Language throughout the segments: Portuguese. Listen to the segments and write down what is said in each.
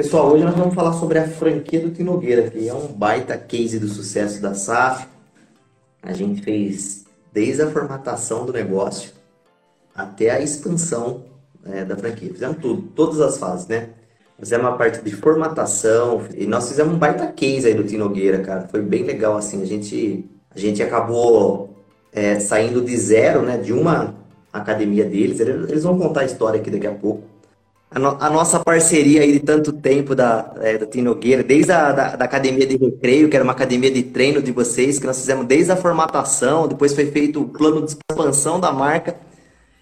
Pessoal, hoje nós vamos falar sobre a franquia do Tinogueira, que é um baita case do sucesso da SAF. A gente fez desde a formatação do negócio até a expansão é, da franquia. Fizemos tudo, todas as fases, né? Fizemos a parte de formatação e nós fizemos um baita case aí do Tinogueira, cara. Foi bem legal, assim. A gente, a gente acabou é, saindo de zero, né? De uma academia deles. Eles vão contar a história aqui daqui a pouco. A, no, a nossa parceria aí de tanto tempo da, é, da Tinogueira, desde a da, da, academia de recreio, que era uma academia de treino de vocês, que nós fizemos desde a formatação, depois foi feito o plano de expansão da marca.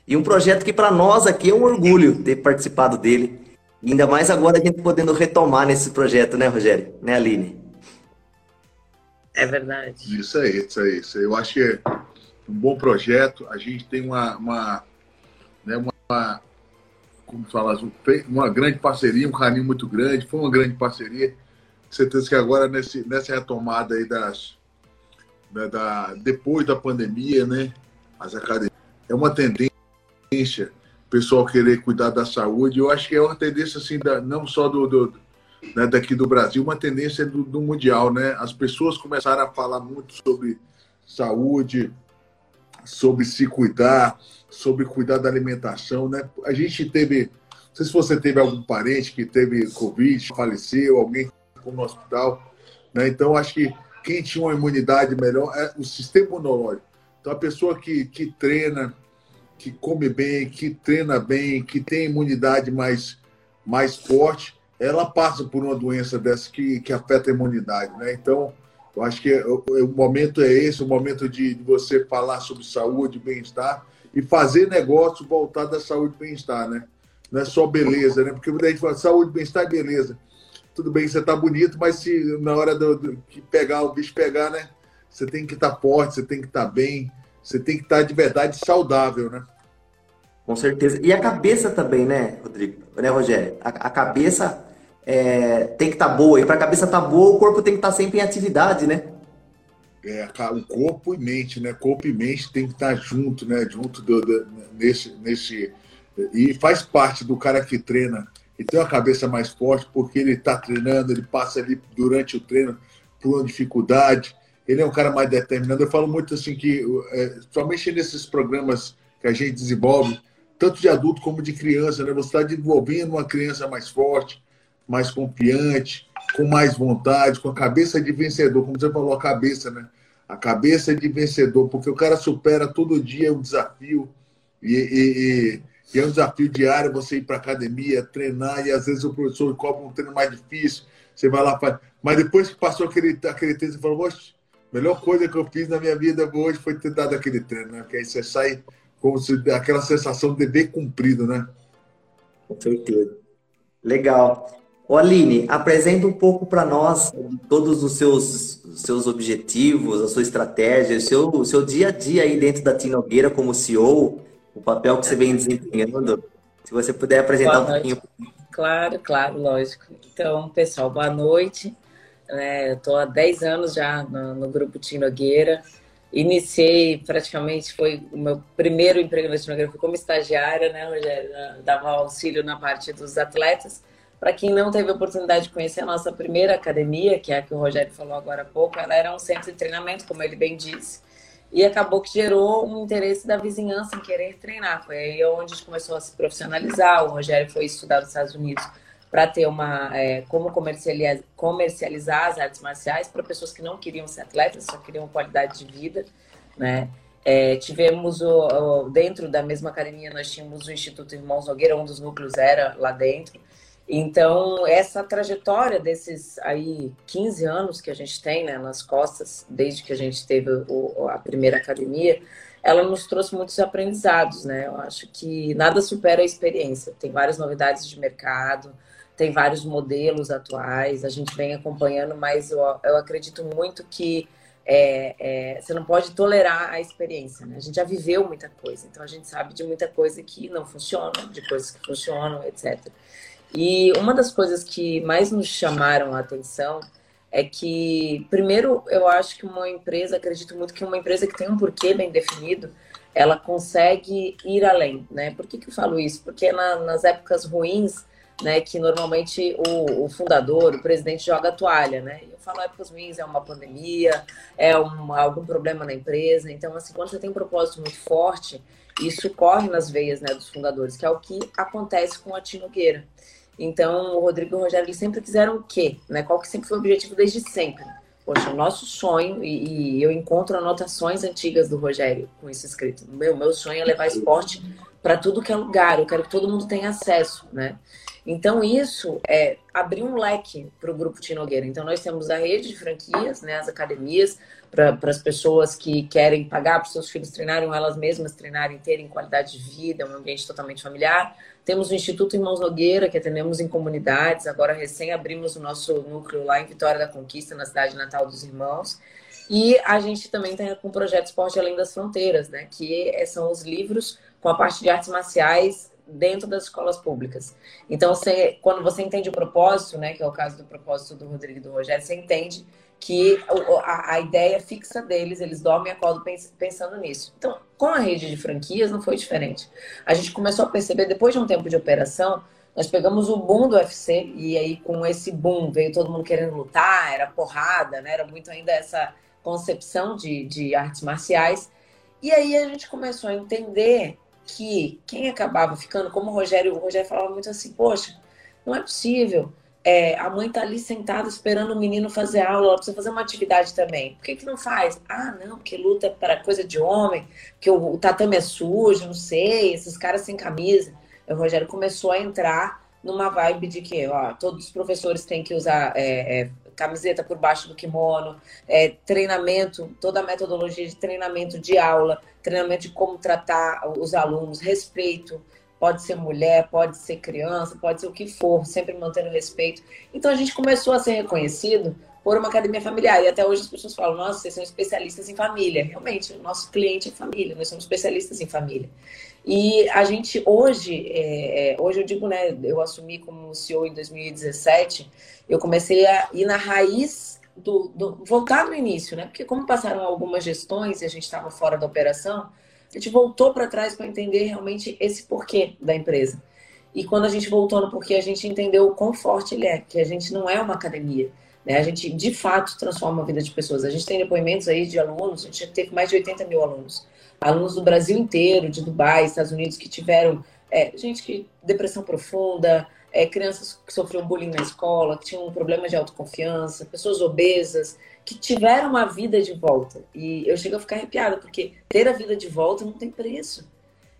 E um projeto que para nós aqui é um orgulho ter participado dele. Ainda mais agora a gente podendo retomar nesse projeto, né, Rogério? Né, Aline? É verdade. Isso aí, isso aí. Isso aí. Eu acho que é um bom projeto. A gente tem uma, uma, né, uma como falas, uma grande parceria, um carinho muito grande. Foi uma grande parceria. Certeza que agora, nesse, nessa retomada aí das, da, da, depois da pandemia, né, as academias, é uma tendência pessoal querer cuidar da saúde. Eu acho que é uma tendência, assim, da, não só do, do né, daqui do Brasil, uma tendência do, do, mundial, né? As pessoas começaram a falar muito sobre saúde, sobre se cuidar, sobre cuidar da alimentação, né? A gente teve, não sei se você teve algum parente que teve Covid, faleceu, alguém no hospital, né? Então, acho que quem tinha uma imunidade melhor é o sistema imunológico. Então, a pessoa que, que treina, que come bem, que treina bem, que tem imunidade mais, mais forte, ela passa por uma doença dessa que, que afeta a imunidade, né? Então, eu acho que o, o momento é esse, o momento de, de você falar sobre saúde, bem-estar e fazer negócio voltado à saúde e bem-estar, né? Não é só beleza, né? Porque muita gente fala saúde, bem-estar e beleza. Tudo bem, você tá bonito, mas se na hora do, do que pegar o bicho pegar, né? Você tem que estar tá forte, você tem que estar tá bem, você tem que estar de verdade saudável, né? Com certeza. E a cabeça também, né, Rodrigo? Né, Rogério? A, a cabeça é, tem que estar tá boa. E para a cabeça estar tá boa, o corpo tem que estar tá sempre em atividade, né? É, o corpo e mente, né? Corpo e mente tem que estar tá junto, né? Junto do, do, nesse, nesse. E faz parte do cara que treina e tem uma cabeça mais forte porque ele está treinando, ele passa ali durante o treino por uma dificuldade ele é um cara mais determinado. Eu falo muito assim que, é, somente nesses programas que a gente desenvolve, tanto de adulto como de criança, né? Você está desenvolvendo uma criança mais forte, mais confiante, com mais vontade, com a cabeça de vencedor, como você falou, a cabeça, né? A cabeça de vencedor, porque o cara supera todo dia um desafio e, e, e é um desafio diário você ir para academia, treinar e às vezes o professor cobra um treino mais difícil, você vai lá faz. Mas depois que passou aquele aquele treino, você falou, poxa, melhor coisa que eu fiz na minha vida hoje foi ter dado aquele treino, né? Porque aí você sai com aquela sensação de dever cumprido, né? Com certeza. Legal. Ô Aline, apresenta um pouco para nós todos os seus, seus objetivos, a sua estratégia, o seu, o seu dia a dia aí dentro da Tinogueira como CEO, o papel que você vem desempenhando. Se você puder apresentar boa um pouquinho. Claro, claro, lógico. Então, pessoal, boa noite. Né? Estou há 10 anos já no, no grupo Tinogueira. Iniciei praticamente, foi o meu primeiro emprego na Tinogueira, foi como estagiária, né, Rogério? Dava auxílio na parte dos atletas. Para quem não teve a oportunidade de conhecer a nossa primeira academia, que é a que o Rogério falou agora há pouco, ela era um centro de treinamento, como ele bem disse. E acabou que gerou um interesse da vizinhança em querer treinar. Foi aí onde a gente começou a se profissionalizar. O Rogério foi estudar nos Estados Unidos para ter uma é, como comercializar, comercializar as artes marciais para pessoas que não queriam ser atletas, só queriam qualidade de vida, né? É, tivemos o, o, dentro da mesma academia nós tínhamos o Instituto Irmãos Nogueira, um dos núcleos era lá dentro. Então, essa trajetória desses aí 15 anos que a gente tem né, nas costas, desde que a gente teve o, a primeira academia, ela nos trouxe muitos aprendizados, né? Eu acho que nada supera a experiência. Tem várias novidades de mercado, tem vários modelos atuais, a gente vem acompanhando, mas eu, eu acredito muito que é, é, você não pode tolerar a experiência, né? A gente já viveu muita coisa, então a gente sabe de muita coisa que não funciona, de coisas que funcionam, etc. E uma das coisas que mais nos chamaram a atenção é que, primeiro, eu acho que uma empresa, acredito muito que uma empresa que tem um porquê bem definido, ela consegue ir além, né? Por que, que eu falo isso? Porque na, nas épocas ruins, né, que normalmente o, o, fundador, o presidente joga a toalha, né? Eu falo, é os meus é uma pandemia, é um, algum problema na empresa. Então, assim, quando você tem um propósito muito forte, isso corre nas veias né, dos fundadores, que é o que acontece com a Tinogueira. Então, o Rodrigo e o Rogério, eles sempre quiseram o quê? Né? Qual que sempre foi o objetivo desde sempre? Poxa, o nosso sonho, e, e eu encontro anotações antigas do Rogério com isso escrito. Meu, meu sonho é levar esporte para tudo que é lugar. Eu quero que todo mundo tenha acesso, né? Então, isso é abrir um leque para o Grupo Tinogueira. Então, nós temos a rede de franquias, né, as academias, para as pessoas que querem pagar para os seus filhos treinarem, ou elas mesmas treinarem, terem qualidade de vida, um ambiente totalmente familiar. Temos o Instituto Irmãos Nogueira, que atendemos em comunidades. Agora, recém abrimos o nosso núcleo lá em Vitória da Conquista, na cidade natal dos Irmãos. E a gente também está com o projeto Esporte Além das Fronteiras, né? que são os livros com a parte de artes marciais dentro das escolas públicas. Então, você, quando você entende o propósito, né, que é o caso do propósito do Rodrigo e do Rogério, você entende que a, a ideia fixa deles, eles dormem e acordam pensando nisso. Então, com a rede de franquias não foi diferente. A gente começou a perceber, depois de um tempo de operação, nós pegamos o boom do UFC e aí com esse boom veio todo mundo querendo lutar, era porrada, né? Era muito ainda essa concepção de, de artes marciais. E aí a gente começou a entender que quem acabava ficando, como o Rogério, o Rogério falava muito assim, poxa, não é possível. É, a mãe tá ali sentada esperando o menino fazer aula, ela precisa fazer uma atividade também. Por que, que não faz? Ah, não, porque luta para coisa de homem, que o, o tatame é sujo, não sei, esses caras sem camisa. o Rogério começou a entrar numa vibe de que ó, todos os professores têm que usar é, é, camiseta por baixo do kimono, é, treinamento, toda a metodologia de treinamento de aula, treinamento de como tratar os alunos, respeito, pode ser mulher, pode ser criança, pode ser o que for, sempre mantendo respeito. Então a gente começou a ser reconhecido por uma academia familiar. E até hoje as pessoas falam, nossa, vocês são especialistas em família. Realmente, o nosso cliente é família, nós somos especialistas em família. E a gente hoje, é, é hoje eu digo, né, eu assumi como CEO em 2017, eu comecei a ir na raiz do, do voltar no início, né? Porque como passaram algumas gestões e a gente estava fora da operação, a gente voltou para trás para entender realmente esse porquê da empresa. E quando a gente voltou no porquê, a gente entendeu o quão forte ele é, que a gente não é uma academia. Né? A gente, de fato, transforma a vida de pessoas. A gente tem depoimentos aí de alunos, a gente teve mais de 80 mil alunos. Alunos do Brasil inteiro, de Dubai, Estados Unidos, que tiveram é, gente que depressão profunda, é, crianças que sofriam bullying na escola, que tinham problemas de autoconfiança, pessoas obesas, que tiveram a vida de volta. E eu chego a ficar arrepiada, porque ter a vida de volta não tem preço.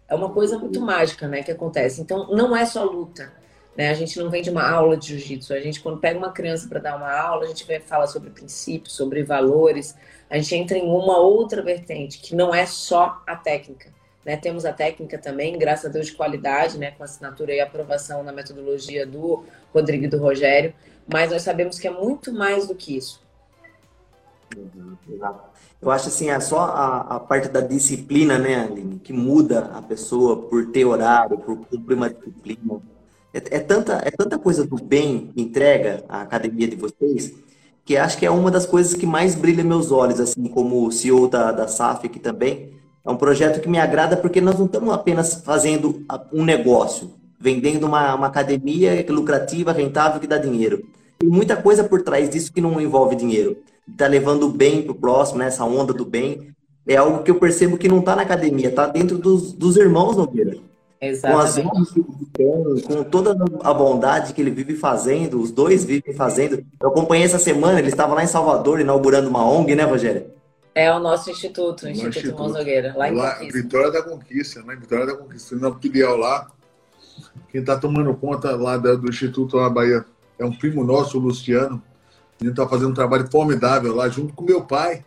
É uma coisa muito mágica, né, que acontece. Então, não é só luta. Né? A gente não vem de uma aula de jiu-jitsu. A gente, quando pega uma criança para dar uma aula, a gente vai falar sobre princípios, sobre valores. A gente entra em uma outra vertente, que não é só a técnica. Né? Temos a técnica também, graças a Deus, de qualidade, né? com assinatura e aprovação na metodologia do Rodrigo e do Rogério, mas nós sabemos que é muito mais do que isso. Eu acho assim, é só a, a, parte da disciplina, né, Aline, que muda a pessoa por ter horário, por cumprir uma disciplina. É, é, tanta, é tanta coisa do bem que entrega a academia de vocês, que acho que é uma das coisas que mais brilha meus olhos, assim como CEO da, da SAF aqui também, é um projeto que me agrada porque nós não estamos apenas fazendo um negócio, vendendo uma, uma academia lucrativa, rentável, que dá dinheiro. Tem muita coisa por trás disso que não envolve dinheiro. Está levando o bem para o próximo, né? essa onda do bem. É algo que eu percebo que não está na academia, está dentro dos, dos irmãos Nogueira. Exatamente. Com, as com toda a bondade que ele vive fazendo, os dois vivem fazendo. Eu acompanhei essa semana, ele estava lá em Salvador inaugurando uma ONG, né, Rogério? É o nosso instituto, o Instituto, instituto. Irmãos Nogueira, lá em lá, Conquista. Vitória da Conquista, né? Vitória da Conquista. Na filial lá, quem está tomando conta lá do Instituto lá Bahia é um primo nosso, o Luciano. Ele está fazendo um trabalho formidável lá, junto com meu pai.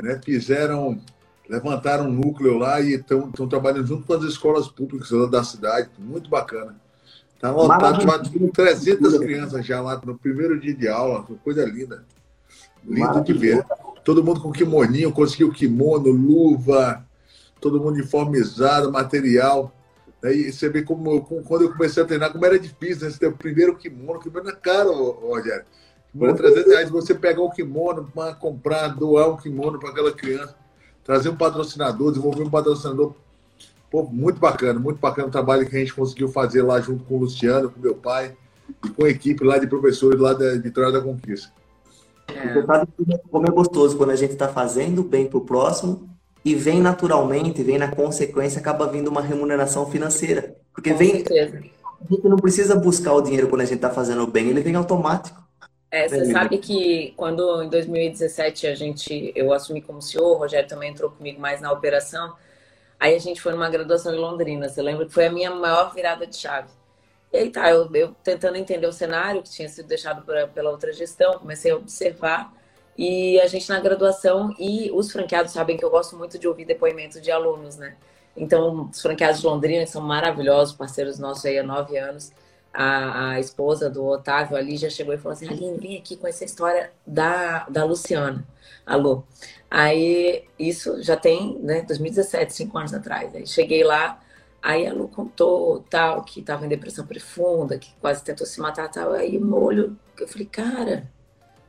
Né? Fizeram, levantaram um núcleo lá e estão trabalhando junto com as escolas públicas da cidade. Muito bacana. Está lotado, com 300 crianças já lá no primeiro dia de aula. Coisa linda. Lindo de ver todo mundo com kimoninho, conseguiu kimono, luva, todo mundo uniformizado, material. E você vê como, como, quando eu comecei a treinar, como era difícil, né? Você ter o primeiro kimono, kimono é caro, Rogério. É 300 reais, você pegar um kimono para comprar, doar um kimono para aquela criança, trazer um patrocinador, desenvolver um patrocinador. Pô, muito bacana, muito bacana o trabalho que a gente conseguiu fazer lá junto com o Luciano, com meu pai e com a equipe lá de professores lá da Vitória da Conquista. É. sabe como é gostoso quando a gente está fazendo bem para o próximo e vem naturalmente, vem na consequência, acaba vindo uma remuneração financeira. Porque com vem. Certeza. A gente não precisa buscar o dinheiro quando a gente está fazendo bem, ele vem automático. É, você sabe que quando em 2017 a gente, eu assumi como CEO, o Rogério também entrou comigo mais na operação, aí a gente foi numa graduação em Londrina. Você lembra que foi a minha maior virada de chave. E aí tá, eu, eu tentando entender o cenário que tinha sido deixado pra, pela outra gestão, comecei a observar e a gente na graduação e os franqueados sabem que eu gosto muito de ouvir depoimento de alunos, né? Então, os franqueados de Londrina são maravilhosos, parceiros nossos aí há nove anos a, a esposa do Otávio ali já chegou e falou assim: Aline, vem aqui com essa história da, da Luciana. Alô. Aí, isso já tem, né, 2017, cinco anos atrás. Aí cheguei lá, aí a Lu contou tal, que estava em depressão profunda, que quase tentou se matar tal. Aí meu olho, eu falei, cara,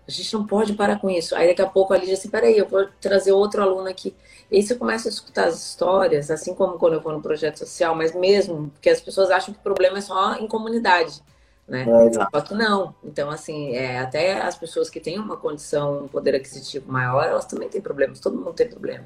a gente não pode parar com isso. Aí daqui a pouco a Lídia assim, peraí, eu vou trazer outro aluno aqui. E aí você começa a escutar as histórias, assim como quando eu vou no projeto social, mas mesmo, porque as pessoas acham que o problema é só em comunidade, né? É, só que não. Então, assim, é, até as pessoas que têm uma condição, um poder aquisitivo maior, elas também têm problemas, todo mundo tem problema.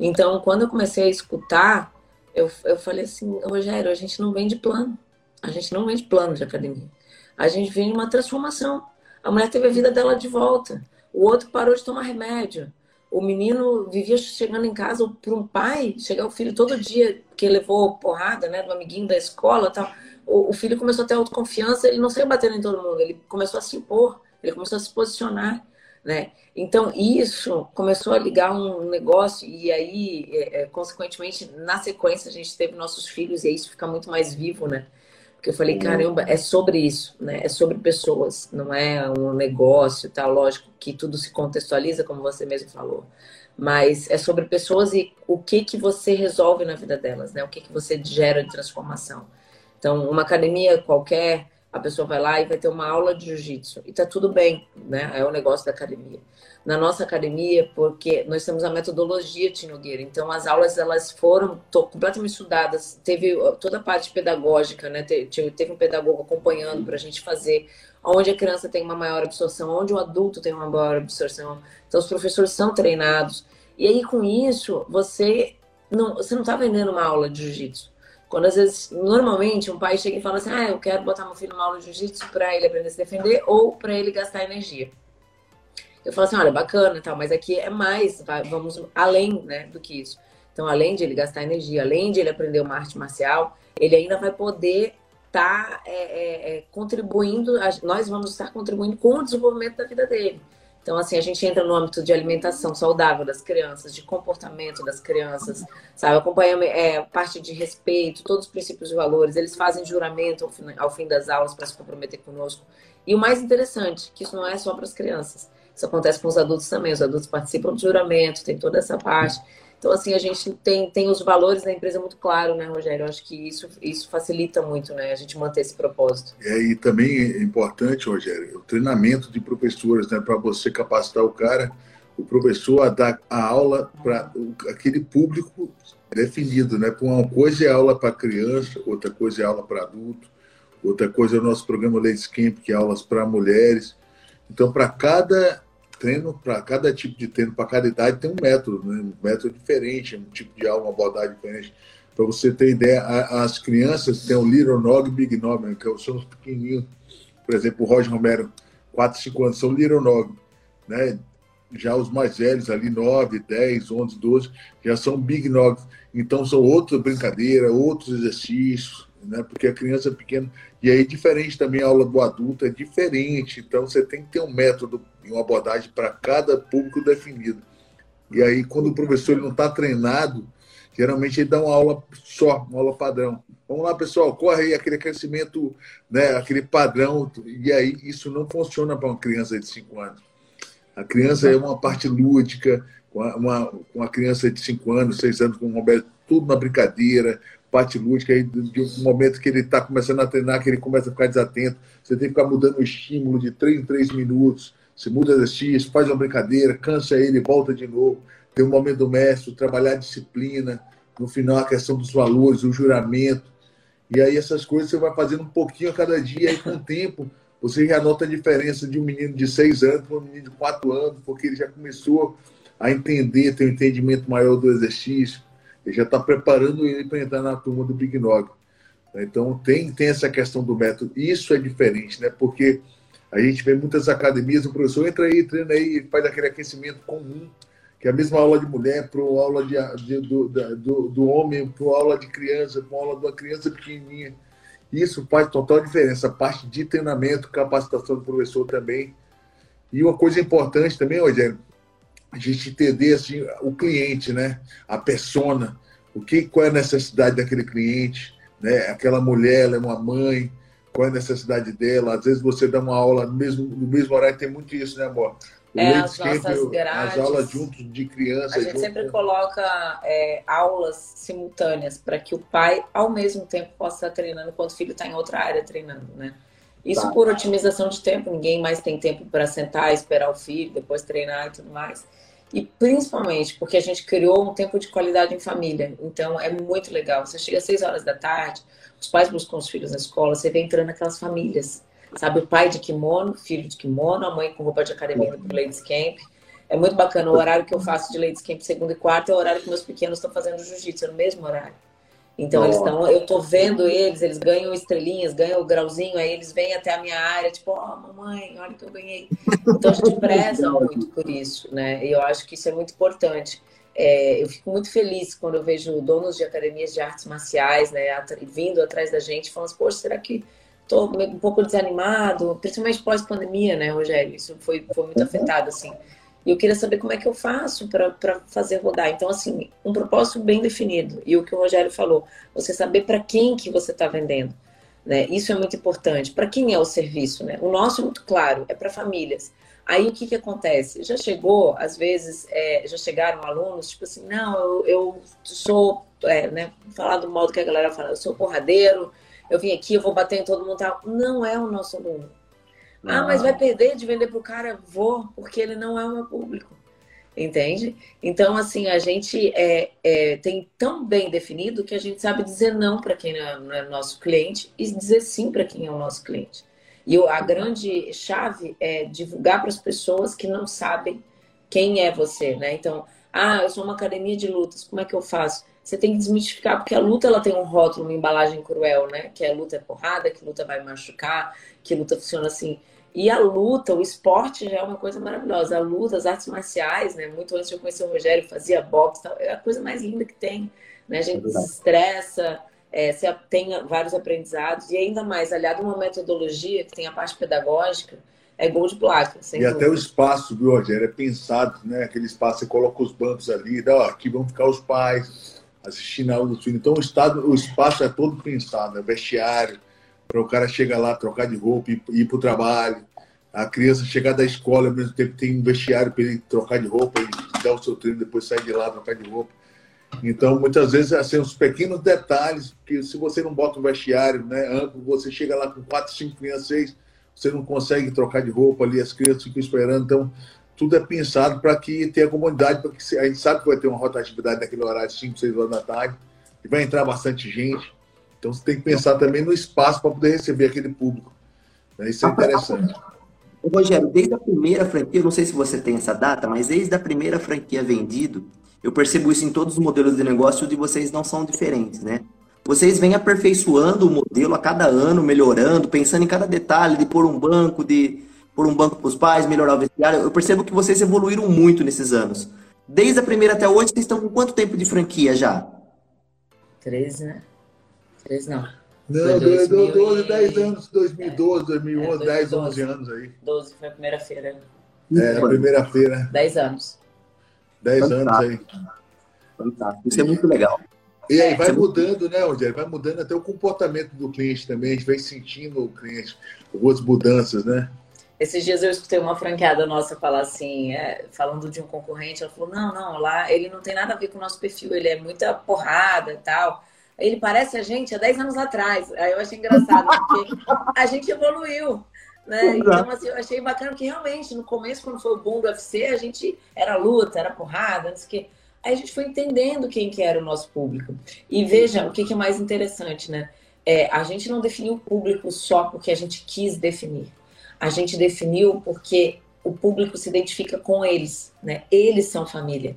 Então, quando eu comecei a escutar, eu, eu falei assim, Rogério, a gente não vende plano. A gente não vende plano de academia. A gente vende uma transformação. A mulher teve a vida dela de volta. O outro parou de tomar remédio. O menino vivia chegando em casa para um pai, chegar o filho todo dia, que levou porrada, né, do amiguinho da escola tal. O, o filho começou a ter autoconfiança, ele não saiu batendo em todo mundo, ele começou a se impor, ele começou a se posicionar. Né? Então, isso começou a ligar um negócio, e aí, é, é, consequentemente, na sequência, a gente teve nossos filhos, e aí isso fica muito mais vivo, né? Porque eu falei, uhum. caramba, é sobre isso, né? É sobre pessoas, não é um negócio, tá? Lógico que tudo se contextualiza, como você mesmo falou. Mas é sobre pessoas e o que que você resolve na vida delas, né? O que que você gera de transformação. Então, uma academia qualquer, a pessoa vai lá e vai ter uma aula de jiu-jitsu. E tá tudo bem, né? É o negócio da academia na nossa academia, porque nós temos a metodologia de Nogueira. Então, as aulas elas foram completamente estudadas. Teve toda a parte pedagógica, né? Teve, teve um pedagogo acompanhando para a gente fazer onde a criança tem uma maior absorção, onde o adulto tem uma maior absorção. Então, os professores são treinados. E aí, com isso, você não você não está vendendo uma aula de jiu-jitsu. Quando às vezes, normalmente, um pai chega e fala assim: ah, eu quero botar meu filho numa aula de jiu-jitsu para ele aprender a se defender ou para ele gastar energia eu falo assim, olha, bacana tal, mas aqui é mais, vamos além né, do que isso. Então, além de ele gastar energia, além de ele aprender uma arte marcial, ele ainda vai poder estar tá, é, é, é, contribuindo, nós vamos estar contribuindo com o desenvolvimento da vida dele. Então, assim, a gente entra no âmbito de alimentação saudável das crianças, de comportamento das crianças, sabe? Acompanhamento, é, parte de respeito, todos os princípios e valores. Eles fazem juramento ao fim, ao fim das aulas para se comprometer conosco. E o mais interessante, que isso não é só para as crianças. Isso acontece com os adultos também. Os adultos participam do juramento, tem toda essa parte. Então, assim, a gente tem, tem os valores da empresa muito claro, né, Rogério? Eu acho que isso, isso facilita muito, né, a gente manter esse propósito. É, e também é importante, Rogério, o treinamento de professores, né, para você capacitar o cara, o professor a dar a aula para aquele público definido, né? Uma coisa é aula para criança, outra coisa é aula para adulto, outra coisa é o nosso programa Ladies Camp, que é aulas para mulheres. Então, para cada treino para cada tipo de treino, para cada idade, tem um método, né? um método diferente, um tipo de aula, uma abordagem diferente. Para você ter ideia, as crianças têm o Little Nog e Big Nog, né? que são os pequenininhos. Por exemplo, o Roger Romero, 4, 5 anos, são Little Nog. Né? Já os mais velhos, ali 9, 10, 11, 12, já são Big Nog. Então, são outras brincadeiras, outros exercícios, né? Porque a criança pequena. E aí, diferente também a aula do adulto, é diferente. Então, você tem que ter um método e uma abordagem para cada público definido. E aí, quando o professor não está treinado, geralmente ele dá uma aula só, uma aula padrão. Vamos lá, pessoal, corre aí aquele crescimento, né, aquele padrão. E aí, isso não funciona para uma criança de 5 anos. A criança é uma parte lúdica, uma, uma, uma criança de 5 anos, 6 anos, com o Roberto, tudo na brincadeira, parte lúdica, aí, de um momento que ele está começando a treinar, que ele começa a ficar desatento, você tem que ficar mudando o estímulo de 3 em 3 minutos, você muda exercício, faz uma brincadeira, cansa ele, volta de novo, tem um momento do mestre, trabalhar a disciplina, no final a questão dos valores, o juramento. E aí essas coisas você vai fazendo um pouquinho a cada dia, e com o tempo você já nota a diferença de um menino de seis anos para um menino de quatro anos, porque ele já começou a entender, ter um entendimento maior do exercício, ele já está preparando ele para entrar na turma do Big Nog. Então tem, tem essa questão do método. Isso é diferente, né? Porque a gente vê muitas academias, o professor entra aí, treina aí, faz aquele aquecimento comum, que é a mesma aula de mulher para aula de, de do, do, do, homem, para aula de criança, para aula de uma criança pequenininha. Isso faz total diferença. A parte de treinamento, capacitação do professor também. E uma coisa importante também, Rogério, a gente entender assim, o cliente, né? A persona, o que, qual é a necessidade daquele cliente, né? Aquela mulher, ela é uma mãe, qual é a necessidade dela? Às vezes você dá uma aula no mesmo, no mesmo horário, tem muito isso, né, amor? O é, as nossas grades, as aulas juntos de criança. A gente junto, sempre coloca é, aulas simultâneas para que o pai, ao mesmo tempo, possa estar treinando enquanto o filho está em outra área treinando, né? Isso tá. por otimização de tempo, ninguém mais tem tempo para sentar, esperar o filho, depois treinar e tudo mais. E principalmente porque a gente criou um tempo de qualidade em família. Então é muito legal. Você chega às seis horas da tarde, os pais buscam os filhos na escola, você vê entrando aquelas famílias Sabe, o pai de kimono, filho de kimono, a mãe com roupa de academia do Ladies Camp. É muito bacana. O horário que eu faço de Ladies Camp segunda e quarta é o horário que meus pequenos estão fazendo jiu-jitsu, é no mesmo horário. Então, eles estão, eu tô vendo eles, eles ganham estrelinhas, ganham o grauzinho, aí eles vêm até a minha área, tipo, ó, oh, mamãe, olha que eu ganhei. Então, a gente preza muito por isso, né? E eu acho que isso é muito importante. É, eu fico muito feliz quando eu vejo donos de academias de artes marciais, né, vindo atrás da gente, falando assim, poxa, será que estou um pouco desanimado, principalmente pós-pandemia, né, Rogério? Isso foi, foi muito afetado, assim. E eu queria saber como é que eu faço para fazer rodar. Então, assim, um propósito bem definido. E o que o Rogério falou, você saber para quem que você está vendendo. Né? Isso é muito importante. Para quem é o serviço? Né? O nosso é muito claro, é para famílias. Aí o que, que acontece? Já chegou, às vezes, é, já chegaram alunos, tipo assim, não, eu, eu sou, é, né, falar do modo que a galera fala, eu sou porradeiro, eu vim aqui, eu vou bater em todo mundo. Tal. Não é o nosso aluno. Não. Ah, mas vai perder de vender para o cara? Vou, porque ele não é o meu público. Entende? Então, assim, a gente é, é, tem tão bem definido que a gente sabe dizer não para quem não é, não é nosso cliente e dizer sim para quem é o nosso cliente. E a grande chave é divulgar para as pessoas que não sabem quem é você, né? Então, ah, eu sou uma academia de lutas, como é que eu faço? Você tem que desmistificar, porque a luta ela tem um rótulo, uma embalagem cruel, né? Que a luta é porrada, que luta vai machucar, que luta funciona assim. E a luta, o esporte já é uma coisa maravilhosa. A luta, as artes marciais, né? Muito antes de eu conhecer o Rogério, fazia boxe, tal, é a coisa mais linda que tem. Né? A gente é se estressa, é, você tem vários aprendizados, e ainda mais, aliado a uma metodologia que tem a parte pedagógica, é gol de placa. e dúvida. até o espaço, viu, Rogério? É pensado, né? Aquele espaço, você coloca os bancos ali, dá, ó, aqui vão ficar os pais, assistindo aula do filho. Então o, estado, o espaço é todo pensado, é vestiário, para o cara chegar lá, trocar de roupa e ir para o trabalho. A criança chegar da escola, ao mesmo tempo tem um vestiário para ele trocar de roupa e dar o seu treino, depois sair de lá, trocar de roupa. Então, muitas vezes, assim, os pequenos detalhes, que se você não bota um vestiário né, amplo, você chega lá com quatro, cinco crianças, seis, você não consegue trocar de roupa ali, as crianças ficam esperando. Então, tudo é pensado para que tenha comunidade, porque a gente sabe que vai ter uma rotatividade naquele horário, 5, 6 horas da tarde, e vai entrar bastante gente. Então você tem que pensar também no espaço para poder receber aquele público. Né? Isso é interessante. Rogério, desde a primeira franquia, não sei se você tem essa data, mas desde a primeira franquia vendido, eu percebo isso em todos os modelos de negócio de vocês não são diferentes, né? Vocês vêm aperfeiçoando o modelo a cada ano, melhorando, pensando em cada detalhe de pôr um banco, de por um banco para os pais, melhorar o vestiário. Eu percebo que vocês evoluíram muito nesses anos. Desde a primeira até hoje, vocês estão com quanto tempo de franquia já? 13, né? 13 não. Não, 12, 10 anos, 2012, 2011, 10, 11 anos aí. 12 foi a primeira feira. É, a primeira feira. 10 anos. 10 anos aí. Fantástico. Isso é muito legal. E aí vai mudando, né, Rogério? Vai mudando até o comportamento do cliente também. A gente vai sentindo o cliente, algumas mudanças, né? Esses dias eu escutei uma franqueada nossa falar assim, é, falando de um concorrente, ela falou, não, não, lá ele não tem nada a ver com o nosso perfil, ele é muita porrada e tal. Ele parece a gente há 10 anos atrás. Aí eu achei engraçado, porque a gente evoluiu. Né? Então, assim, eu achei bacana que realmente, no começo, quando foi o boom do UFC, a gente era luta, era porrada, não sei o quê. Aí a gente foi entendendo quem que era o nosso público. E veja o que, que é mais interessante, né? É, a gente não definiu o público só porque a gente quis definir. A gente definiu porque o público se identifica com eles, né? Eles são família.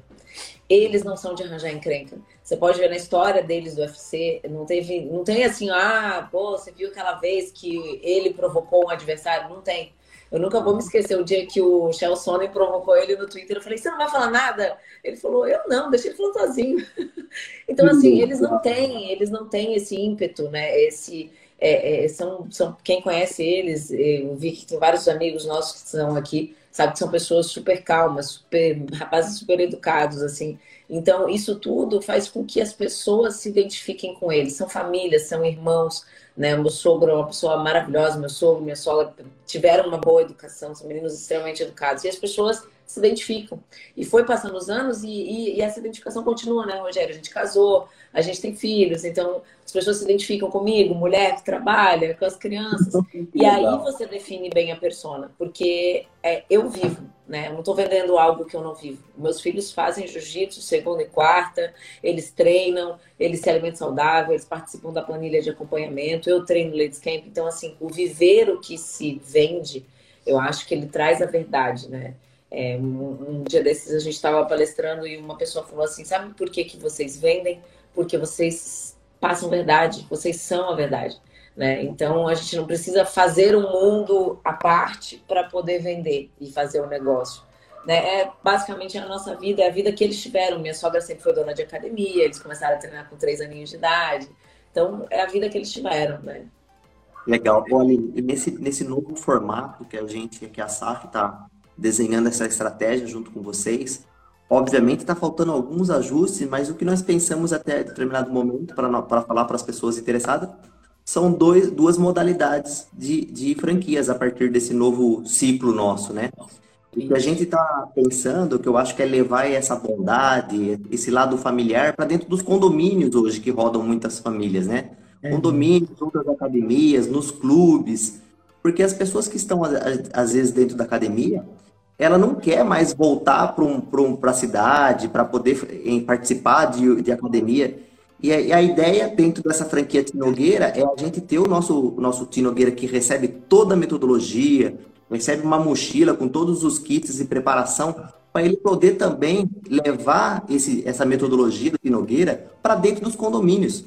Eles não são de arranjar encrenca. Você pode ver na história deles do UFC, não teve, não tem assim, ah, pô, você viu aquela vez que ele provocou um adversário? Não tem. Eu nunca vou me esquecer o dia que o Sonnen provocou ele no Twitter. Eu falei, você não vai falar nada? Ele falou, eu não, deixa ele falando sozinho. então, assim, eles não têm, eles não têm esse ímpeto, né? Esse, é, é, são, são quem conhece eles, eu vi que tem vários amigos nossos que estão aqui, sabe que são pessoas super calmas, super rapazes super educados, assim. Então, isso tudo faz com que as pessoas se identifiquem com eles. São famílias, são irmãos, né? Meu sogro é uma pessoa maravilhosa, meu sogro, minha sogra tiveram uma boa educação, são meninos extremamente educados. E as pessoas se identificam. E foi passando os anos e, e, e, essa identificação continua, né, Rogério? A gente casou, a gente tem filhos, então as pessoas se identificam comigo, mulher que trabalha, com as crianças. E aí você define bem a persona, porque é, eu vivo, né? Eu não estou vendendo algo que eu não vivo. Meus filhos fazem jiu-jitsu segunda e quarta, eles treinam, eles se alimentam saudável, eles participam da planilha de acompanhamento, eu treino Ladies Camp. Então, assim, o viver o que se vende, eu acho que ele traz a verdade, né? É, um, um, dia desses a gente estava palestrando e uma pessoa falou assim: sabe por que, que vocês vendem? Porque vocês passam verdade, vocês são a verdade. Né? Então a gente não precisa fazer um mundo à parte para poder vender e fazer o um negócio. Né? É basicamente a nossa vida, é a vida que eles tiveram. Minha sogra sempre foi dona de academia, eles começaram a treinar com três aninhos de idade. Então é a vida que eles tiveram. Né? Legal. Olha, nesse, nesse novo formato que a gente, que a SAF está desenhando essa estratégia junto com vocês. Obviamente está faltando alguns ajustes, mas o que nós pensamos até determinado momento para falar para as pessoas interessadas são dois, duas modalidades de, de franquias a partir desse novo ciclo nosso, né? O que a gente está pensando, que eu acho que é levar essa bondade, esse lado familiar para dentro dos condomínios hoje que rodam muitas famílias, né? Uhum. Condomínios, outras academias, nos clubes, porque as pessoas que estão às vezes dentro da academia, ela não quer mais voltar para um, um, a cidade para poder em, participar de, de academia. E a, e a, ideia dentro dessa franquia Tinogueira é a gente ter o nosso, nosso Tinogueira que recebe toda a metodologia, recebe uma mochila com todos os kits e preparação, para ele poder também levar esse, essa metodologia do Tinogueira para dentro dos condomínios.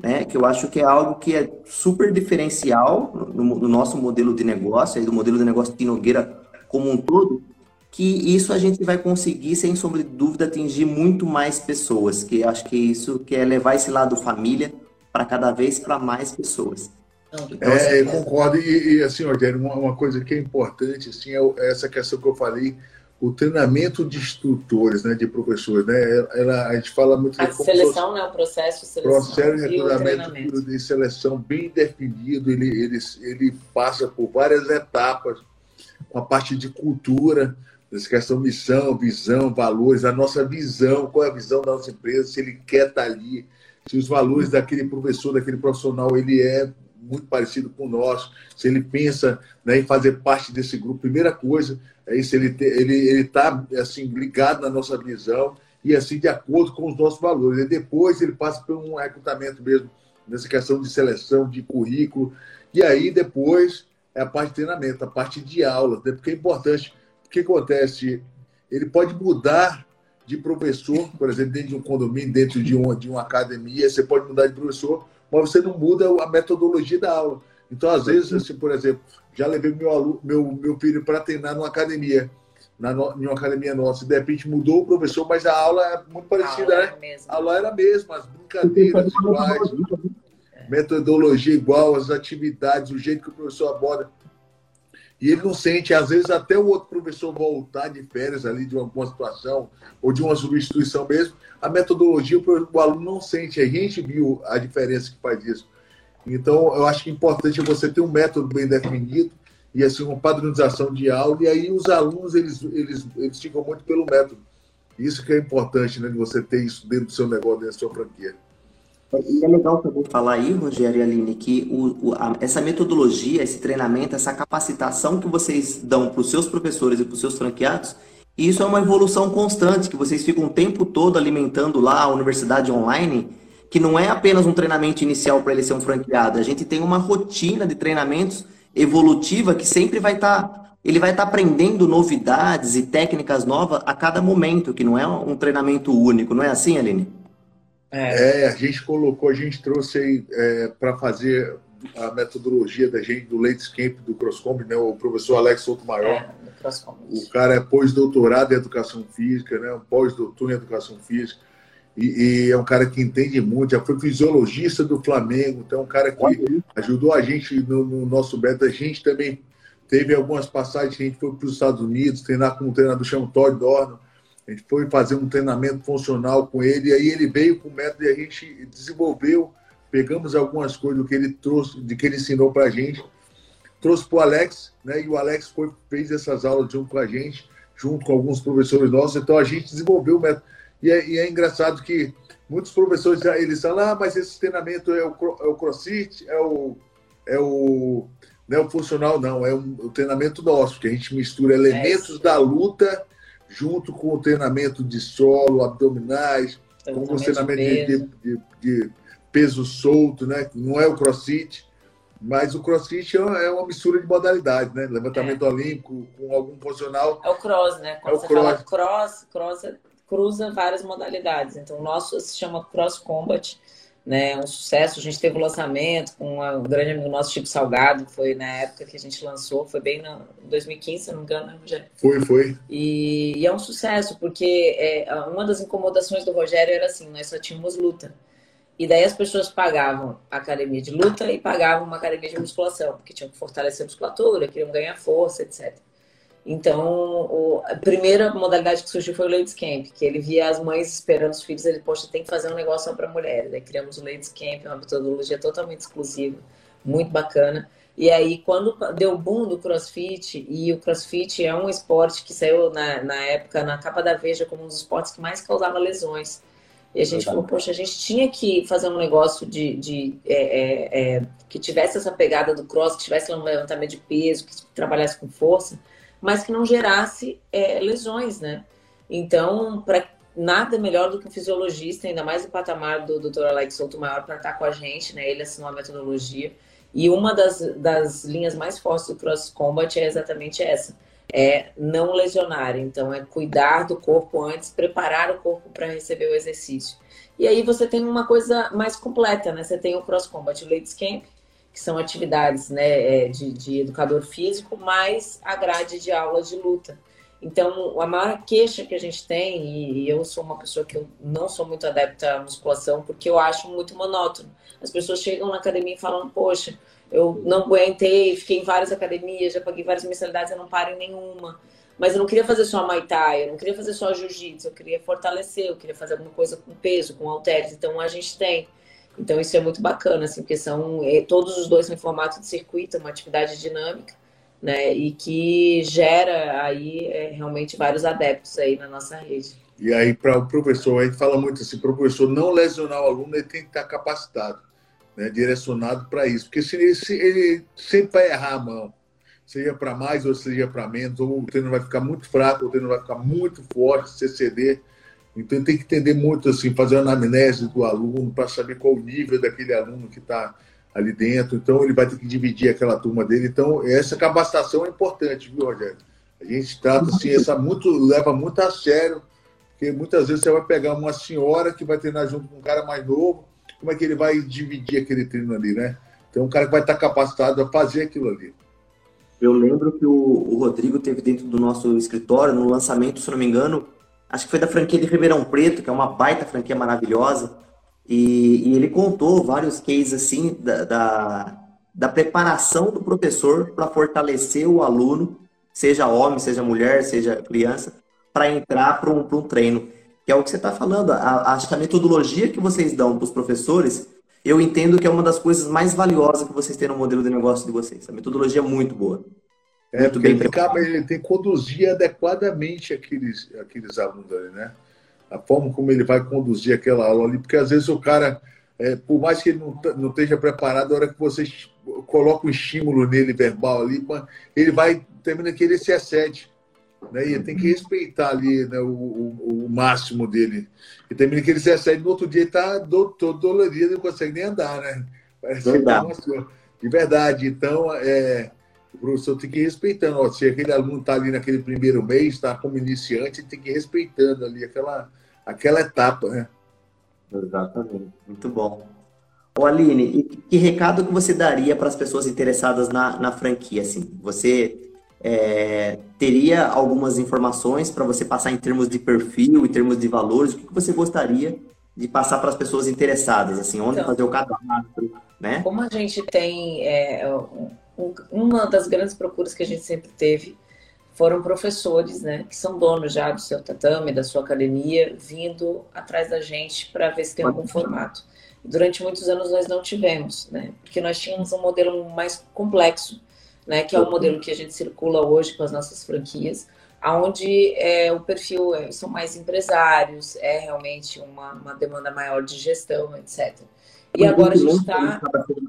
Né, que eu acho que é algo que é super diferencial no, no nosso modelo de negócio, do modelo de negócio de Nogueira como um todo, que isso a gente vai conseguir, sem sombra de dúvida, atingir muito mais pessoas, que acho que isso que é levar esse lado família para cada vez para mais pessoas. Então, é, eu concordo. E, e assim, Rogério, uma, uma, coisa que é importante assim, é essa questão que eu falei, o treinamento de instrutores, né, de professores. Né? Ela, a gente fala muito... A seleção, né, o processo de seleção. Processo de treinamento de seleção bem definido, ele, ele, ele passa por várias etapas com a parte de cultura, essa questão missão, visão, valores, a nossa visão, qual é a visão da nossa empresa, se ele quer estar ali, se os valores daquele professor, daquele profissional, ele é muito parecido com o nosso, se ele pensa né, em fazer parte desse grupo, primeira coisa é isso, ele ele ele está assim ligado na nossa visão e assim de acordo com os nossos valores. E depois ele passa por um recrutamento mesmo nessa questão de seleção, de currículo e aí depois é a parte de treinamento, a parte de aula, né? porque é importante. O que acontece? Ele pode mudar de professor, por exemplo, dentro de um condomínio, dentro de uma, de uma academia, você pode mudar de professor, mas você não muda a metodologia da aula. Então, às vezes, assim, por exemplo, já levei meu, aluno, meu, meu filho para treinar numa academia, na, em uma academia nossa, de repente mudou o professor, mas a aula é muito parecida, a né? A aula era a mesma, as brincadeiras iguais metodologia igual, as atividades, o jeito que o professor aborda. E ele não sente, às vezes, até o outro professor voltar de férias ali de uma, situação ou de uma substituição mesmo, a metodologia o aluno não sente. A gente viu a diferença que faz isso. Então, eu acho que é importante você ter um método bem definido e assim uma padronização de aula. E aí os alunos eles eles eles ficam muito pelo método. Isso que é importante, né, de você ter isso dentro do seu negócio, dentro da sua franquia. E é legal também falar aí, Rogério e Aline, que o, o, a, essa metodologia, esse treinamento, essa capacitação que vocês dão para os seus professores e para os seus franqueados, isso é uma evolução constante, que vocês ficam o tempo todo alimentando lá a universidade online, que não é apenas um treinamento inicial para ele ser um franqueado. A gente tem uma rotina de treinamentos evolutiva que sempre vai estar. Tá, ele vai estar tá aprendendo novidades e técnicas novas a cada momento, que não é um treinamento único, não é assim, Aline? É, é a gente colocou, a gente trouxe aí é, para fazer a metodologia da gente do Late Camp do CrossComb, né? O professor Alex Souto Maior. É, o cara é pós-doutorado em educação física, né? Um pós-doutor em educação física. E, e, é um cara que entende muito, já foi fisiologista do Flamengo, então é um cara que ajudou a gente no, no nosso beta. A gente também teve algumas passagens que a gente foi para os Estados Unidos treinar com um treinador chamado Todd Dorno. A gente foi fazer um treinamento funcional com ele, e aí ele veio com o método e a gente desenvolveu pegamos algumas coisas do que ele trouxe, de que ele ensinou para a gente, trouxe para o Alex, né? E o Alex foi, fez essas aulas junto com a gente, junto com alguns professores nossos. Então a gente desenvolveu o método. E é, e é engraçado que muitos professores eles falam, ah, mas esse treinamento é o, é o CrossFit, é o, é o não é o funcional, não, é um, o treinamento nosso, que a gente mistura elementos é da luta junto com o treinamento de solo, abdominais, com o treinamento de, de, de, de peso solto, né? Não é o crossfit, mas o crossfit é uma é mistura de modalidade, né? Levantamento é. olímpico com algum funcional. É o cross, né? Quando é o você cross. fala cross, cross é, cruza várias modalidades. Então, o nosso se chama Cross Combat, né? Um sucesso. A gente teve o um lançamento com um grande amigo nosso, Chico Salgado, foi na época que a gente lançou, foi bem em 2015, se não me engano, né, Rogério? Foi, foi. E, e é um sucesso, porque é, uma das incomodações do Rogério era assim, nós só tínhamos luta. E daí as pessoas pagavam academia de luta e pagavam uma academia de musculação, porque tinham que fortalecer a musculatura, queriam ganhar força, etc. Então, o, a primeira modalidade que surgiu foi o Ladies Camp, que ele via as mães esperando os filhos, ele, poxa, tem que fazer um negócio só para mulheres. Daí criamos o Ladies Camp, uma metodologia totalmente exclusiva, muito bacana. E aí, quando deu o boom do crossfit, e o crossfit é um esporte que saiu na, na época na capa da Veja como um dos esportes que mais causava lesões. E a gente falou, poxa, a gente tinha que fazer um negócio de, de é, é, é, que tivesse essa pegada do cross, que tivesse um levantamento de peso, que trabalhasse com força, mas que não gerasse é, lesões, né? Então, para nada melhor do que um fisiologista, ainda mais o patamar do Dr. Alex Souto Maior para estar com a gente, né? Ele assinou a metodologia. E uma das, das linhas mais fortes do Cross Combat é exatamente essa é não lesionar. Então, é cuidar do corpo antes, preparar o corpo para receber o exercício. E aí você tem uma coisa mais completa, né? Você tem o Cross Combat Ladies Camp, que são atividades né, é, de, de educador físico, mais a grade de aulas de luta. Então, a maior queixa que a gente tem, e eu sou uma pessoa que eu não sou muito adepta à musculação, porque eu acho muito monótono. As pessoas chegam na academia e falam, poxa, eu não aguentei, fiquei em várias academias, já paguei várias mensalidades, eu não paro em nenhuma. Mas eu não queria fazer só Muay Thai, eu não queria fazer só Jiu-Jitsu, eu queria fortalecer, eu queria fazer alguma coisa com peso, com halteres. Então a gente tem. Então isso é muito bacana, assim, porque são é, todos os dois em formato de circuito, uma atividade dinâmica, né? E que gera aí é, realmente vários adeptos aí na nossa rede. E aí, para o professor, a gente fala muito assim, para o professor não lesionar o aluno, ele tem que estar capacitado né, direcionado para isso. Porque se ele, se ele sempre vai errar a mão, seja para mais ou seja para menos, ou o treino vai ficar muito fraco, ou o treino vai ficar muito forte, se exceder. Então tem que entender muito assim, fazer uma anamnese do aluno para saber qual o nível daquele aluno que está ali dentro. Então ele vai ter que dividir aquela turma dele. Então essa capacitação é importante, viu, Rogério? A gente trata assim, essa muito leva muito a sério, porque muitas vezes você vai pegar uma senhora que vai treinar junto com um cara mais novo, como é que ele vai dividir aquele treino ali, né? Então, um cara que vai estar capacitado a fazer aquilo ali. Eu lembro que o, o Rodrigo teve dentro do nosso escritório, no lançamento, se não me engano, acho que foi da franquia de Ribeirão Preto, que é uma baita franquia maravilhosa, e, e ele contou vários cases assim da, da, da preparação do professor para fortalecer o aluno, seja homem, seja mulher, seja criança, para entrar para um, um treino que é o que você está falando. Acho que a metodologia que vocês dão para os professores, eu entendo que é uma das coisas mais valiosas que vocês têm no modelo de negócio de vocês. A metodologia é muito boa. É, muito bem ele, acaba, ele tem que conduzir adequadamente aqueles, aqueles alunos ali, né? A forma como ele vai conduzir aquela aula ali, porque às vezes o cara, é, por mais que ele não, não esteja preparado, a hora que você coloca um estímulo nele verbal ali, ele vai, termina que ele se excede. né? E tem que respeitar ali né, o, o, o, máximo dele. E também que ele recebe no outro dia ele está do, todo dolorido, não consegue nem andar, né? Parece que tá de verdade. Então, é, o professor tem que ir respeitando. Ó, se aquele aluno está ali naquele primeiro mês, está como iniciante, tem que ir respeitando ali aquela, aquela etapa, né? Exatamente. Muito bom. Ô Aline, que recado que você daria para as pessoas interessadas na, na franquia? Assim? Você é, teria algumas informações para você passar em termos de perfil, em termos de valores? O que você gostaria de passar para as pessoas interessadas? Assim, onde então, fazer o cadastro, né? Como a gente tem é, um, uma das grandes procuras que a gente sempre teve foram professores, né, que são donos já do seu tatame, da sua academia, vindo atrás da gente para ver se tem algum formato. Durante muitos anos nós não tivemos, né, porque nós tínhamos um modelo mais complexo, né, que é o modelo que a gente circula hoje com as nossas franquias, aonde é, o perfil é, são mais empresários, é realmente uma, uma demanda maior de gestão, etc. E agora a gente está.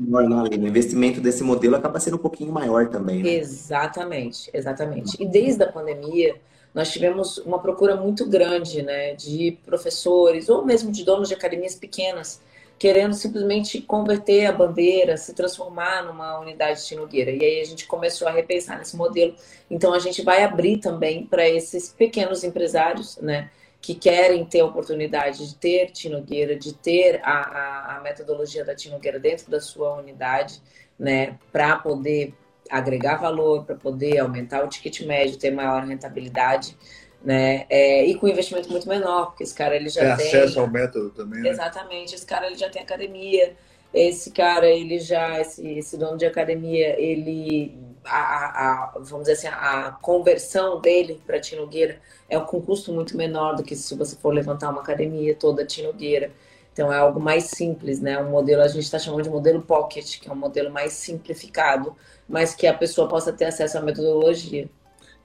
O investimento desse modelo acaba sendo um pouquinho maior também. Né? Exatamente, exatamente. E desde a pandemia, nós tivemos uma procura muito grande né, de professores, ou mesmo de donos de academias pequenas, querendo simplesmente converter a bandeira, se transformar numa unidade tinogueira. E aí a gente começou a repensar nesse modelo. Então a gente vai abrir também para esses pequenos empresários, né? Que querem ter a oportunidade de ter Tinogueira, de ter a, a, a metodologia da Tinogueira dentro da sua unidade, né, para poder agregar valor, para poder aumentar o ticket médio, ter maior rentabilidade, né, é, e com investimento muito menor, porque esse cara ele já é tem acesso ao método também. Né? Exatamente, esse cara ele já tem academia, esse cara ele já esse, esse dono de academia ele a, a, vamos dizer assim, a conversão dele para Tinogueira é com custo muito menor do que se você for levantar uma academia toda Tinogueira. Então é algo mais simples, né? Um modelo a gente está chamando de modelo pocket, que é um modelo mais simplificado, mas que a pessoa possa ter acesso à metodologia.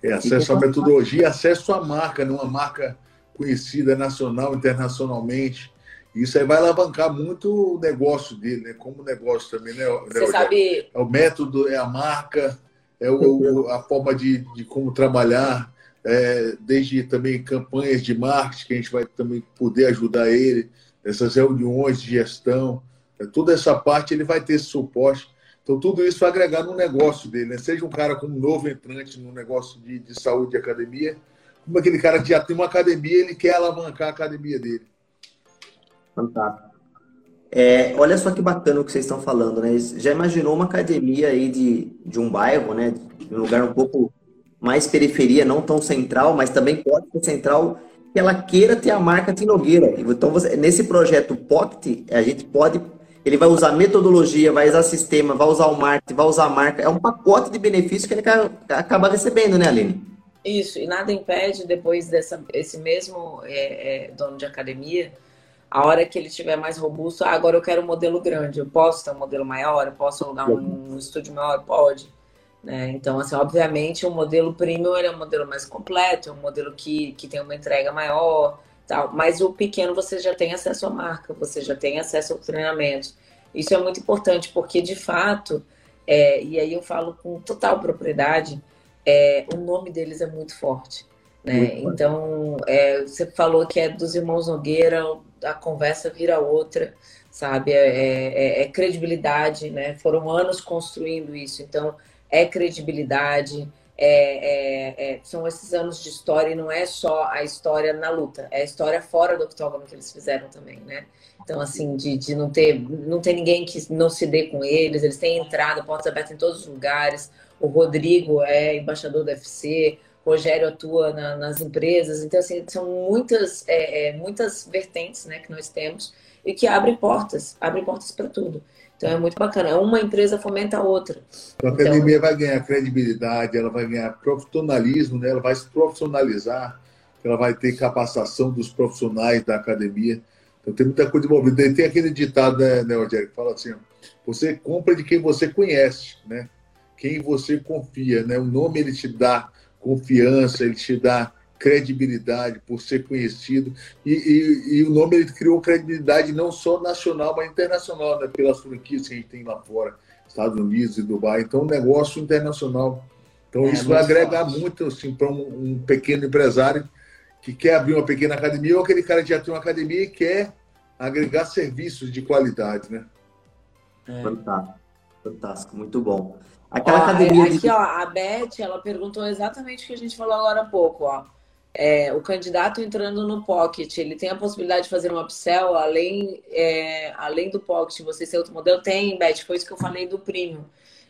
É, acesso à metodologia, acesso à marca, numa né? marca conhecida nacional, internacionalmente. Isso aí vai alavancar muito o negócio dele, né? Como negócio também, né? Você sabe... É o método, é a marca, é o, a forma de, de como trabalhar, é, desde também campanhas de marketing, que a gente vai também poder ajudar ele, essas reuniões de gestão, é, toda essa parte ele vai ter esse suporte. Então, tudo isso vai agregar no negócio dele, né? Seja um cara como um novo entrante no negócio de, de saúde de academia, como aquele cara que já tem uma academia, ele quer alavancar a academia dele. Fantástico. É, olha só que bacana o que vocês estão falando, né? Já imaginou uma academia aí de, de um bairro, né? De um lugar um pouco mais periferia, não tão central, mas também pode ser central, que ela queira ter a marca Tinogueira. Então, você, nesse projeto Pocket, a gente pode. Ele vai usar metodologia, vai usar sistema, vai usar o marketing, vai usar a marca. É um pacote de benefícios que ele acaba recebendo, né, Aline? Isso, e nada impede, depois dessa, esse mesmo é, é, dono de academia, a hora que ele estiver mais robusto, ah, agora eu quero um modelo grande, eu posso ter um modelo maior, eu posso alugar um, um estúdio maior? Pode. Né? Então, assim, obviamente, o modelo premium é um modelo mais completo, é um modelo que, que tem uma entrega maior, tal. mas o pequeno você já tem acesso à marca, você já tem acesso ao treinamento. Isso é muito importante, porque, de fato, é, e aí eu falo com total propriedade, é, o nome deles é muito forte. Né? Então, é, você falou que é dos irmãos Nogueira, a conversa vira outra, sabe? É, é, é, é, credibilidade, né? Foram anos construindo isso, então é credibilidade, é, é, são esses anos de história e não é só a história na luta, é a história fora do octógono que eles fizeram também, né? Então, assim, de, de não, ter, não ter ninguém que não se dê com eles, eles têm entrada, portas abertas em todos os lugares. O Rodrigo é embaixador da FC, Rogério atua na, nas empresas. Então, assim, são muitas, é, é, muitas vertentes né, que nós temos e que abrem portas, abrem portas para tudo. Então é muito bacana. Uma empresa fomenta a outra. A academia então, vai ganhar credibilidade, ela vai ganhar profissionalismo, né? ela vai se profissionalizar, ela vai ter capacitação dos profissionais da academia. Então tem muita coisa envolvida. Tem aquele ditado, né, né Rogério, que fala assim: você compra de quem você conhece, né? Quem você confia, né? O nome ele te dá confiança, ele te dá credibilidade por ser conhecido. E, e, e, o nome ele criou credibilidade não só nacional, mas internacional, né? pelas franquias que a gente tem lá fora, Estados Unidos e Dubai. Então, um negócio internacional. Então, é, isso vai agregar forte. muito assim, para um, um, pequeno empresário que quer abrir uma pequena academia ou aquele cara que já tem uma academia e quer agregar serviços de qualidade, né? É. Fantástico, fantástico, muito bom. Aquela ó, academia aqui, de... ó, a Beth, ela perguntou exatamente o que a gente falou agora há pouco, ó. É, o candidato entrando no Pocket, ele tem a possibilidade de fazer um upsell além, é, além do Pocket, você ser outro modelo? Tem, Beth, foi isso que eu falei do Premium.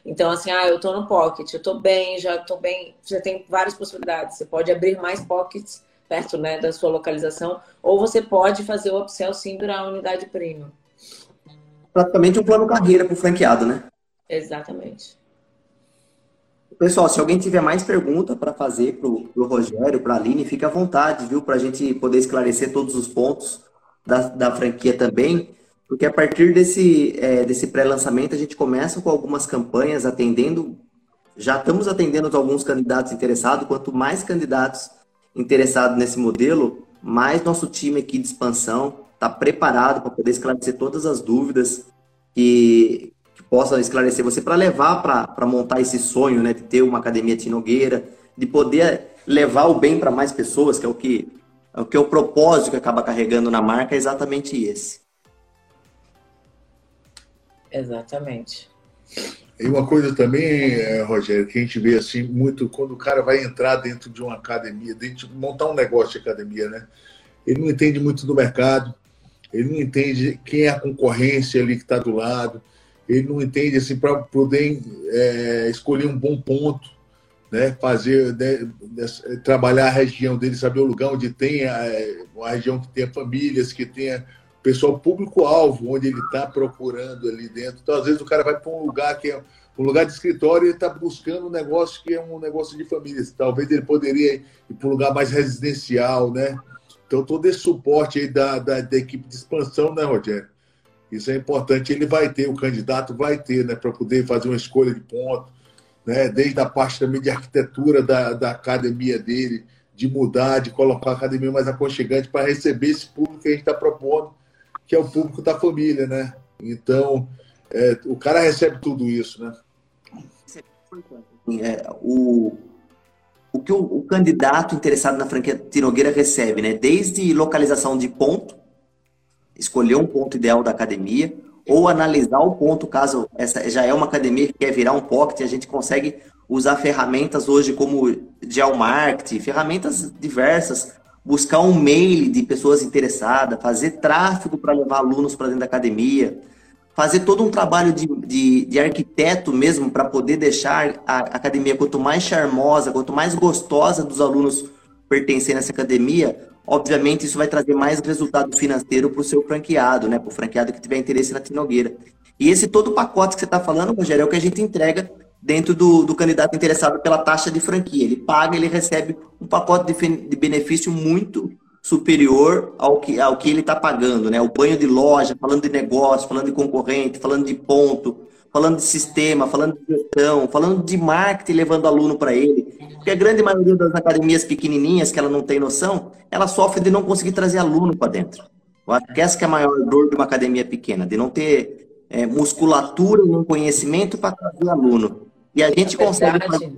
Então, assim, ah, eu tô no Pocket, eu tô bem, já tô bem, já tem várias possibilidades. Você pode abrir mais Pockets perto né, da sua localização, ou você pode fazer o upsell sim para a unidade Premium. Praticamente um plano carreira para o franqueado, né? Exatamente. Pessoal, se alguém tiver mais pergunta para fazer para o Rogério, para a Aline, fique à vontade, viu? Para a gente poder esclarecer todos os pontos da, da franquia também. Porque a partir desse, é, desse pré-lançamento, a gente começa com algumas campanhas atendendo. Já estamos atendendo alguns candidatos interessados. Quanto mais candidatos interessados nesse modelo, mais nosso time aqui de expansão está preparado para poder esclarecer todas as dúvidas que, possa esclarecer você para levar para montar esse sonho, né, de ter uma academia tinogueira, de poder levar o bem para mais pessoas, que é o que é o que é o propósito que acaba carregando na marca, é exatamente esse. Exatamente. E uma coisa também, eh, Rogério, que a gente vê assim muito quando o cara vai entrar dentro de uma academia, dentro de montar um negócio de academia, né? Ele não entende muito do mercado, ele não entende quem é a concorrência ali que está do lado, ele não entende assim para poder é, escolher um bom ponto, né? Fazer, né, trabalhar a região dele, saber o lugar onde tem a, uma região que tenha famílias, que tenha pessoal público-alvo, onde ele está procurando ali dentro. Então, às vezes, o cara vai para um lugar que é um lugar de escritório e está buscando um negócio que é um negócio de famílias. Talvez ele poderia ir para um lugar mais residencial, né? Então, todo esse suporte aí da, da, da equipe de expansão, né, Rogério? Isso é importante. Ele vai ter, o candidato vai ter, né, para poder fazer uma escolha de ponto, né, desde a parte também de arquitetura da, da academia dele, de mudar, de colocar a academia mais aconchegante para receber esse público que a gente está propondo, que é o público da família, né? Então, é, o cara recebe tudo isso, né? É, o, o que o, o, candidato interessado na franquia Tinogueira recebe, né? Desde localização de ponto, escolher um ponto ideal da academia, ou analisar o ponto, caso essa já é uma academia que quer virar um pocket, a gente consegue usar ferramentas hoje como geomarketing, ferramentas diversas, buscar um mail de pessoas interessadas, fazer tráfego para levar alunos para dentro da academia, fazer todo um trabalho de, de, de arquiteto mesmo para poder deixar a academia quanto mais charmosa, quanto mais gostosa dos alunos pertencerem a essa academia, obviamente isso vai trazer mais resultado financeiro para o seu franqueado, né? Para o franqueado que tiver interesse na Tinogueira. E esse todo o pacote que você está falando, Rogério, é o que a gente entrega dentro do, do candidato interessado pela taxa de franquia. Ele paga, ele recebe um pacote de, de benefício muito superior ao que, ao que ele está pagando, né? O banho de loja, falando de negócio, falando de concorrente, falando de ponto, falando de sistema, falando de gestão, falando de marketing, levando aluno para ele. Porque a grande maioria das academias pequenininhas, que ela não tem noção, ela sofre de não conseguir trazer aluno para dentro. Eu acho que essa que é a maior dor de uma academia pequena, de não ter é, musculatura e um conhecimento para trazer aluno. E a gente consegue fazer...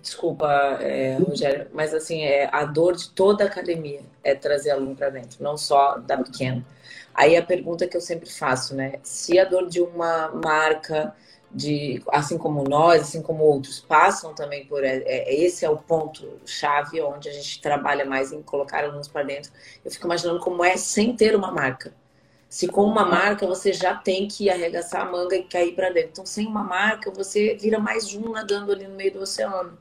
Desculpa, é, Rogério, mas assim, é, a dor de toda a academia é trazer aluno para dentro, não só da pequena. Aí a pergunta que eu sempre faço, né? Se a dor de uma marca, de assim como nós, assim como outros, passam também por é, esse é o ponto chave onde a gente trabalha mais em colocar alunos para dentro. Eu fico imaginando como é sem ter uma marca. Se com uma marca você já tem que arregaçar a manga e cair para dentro. Então, sem uma marca, você vira mais um nadando ali no meio do oceano.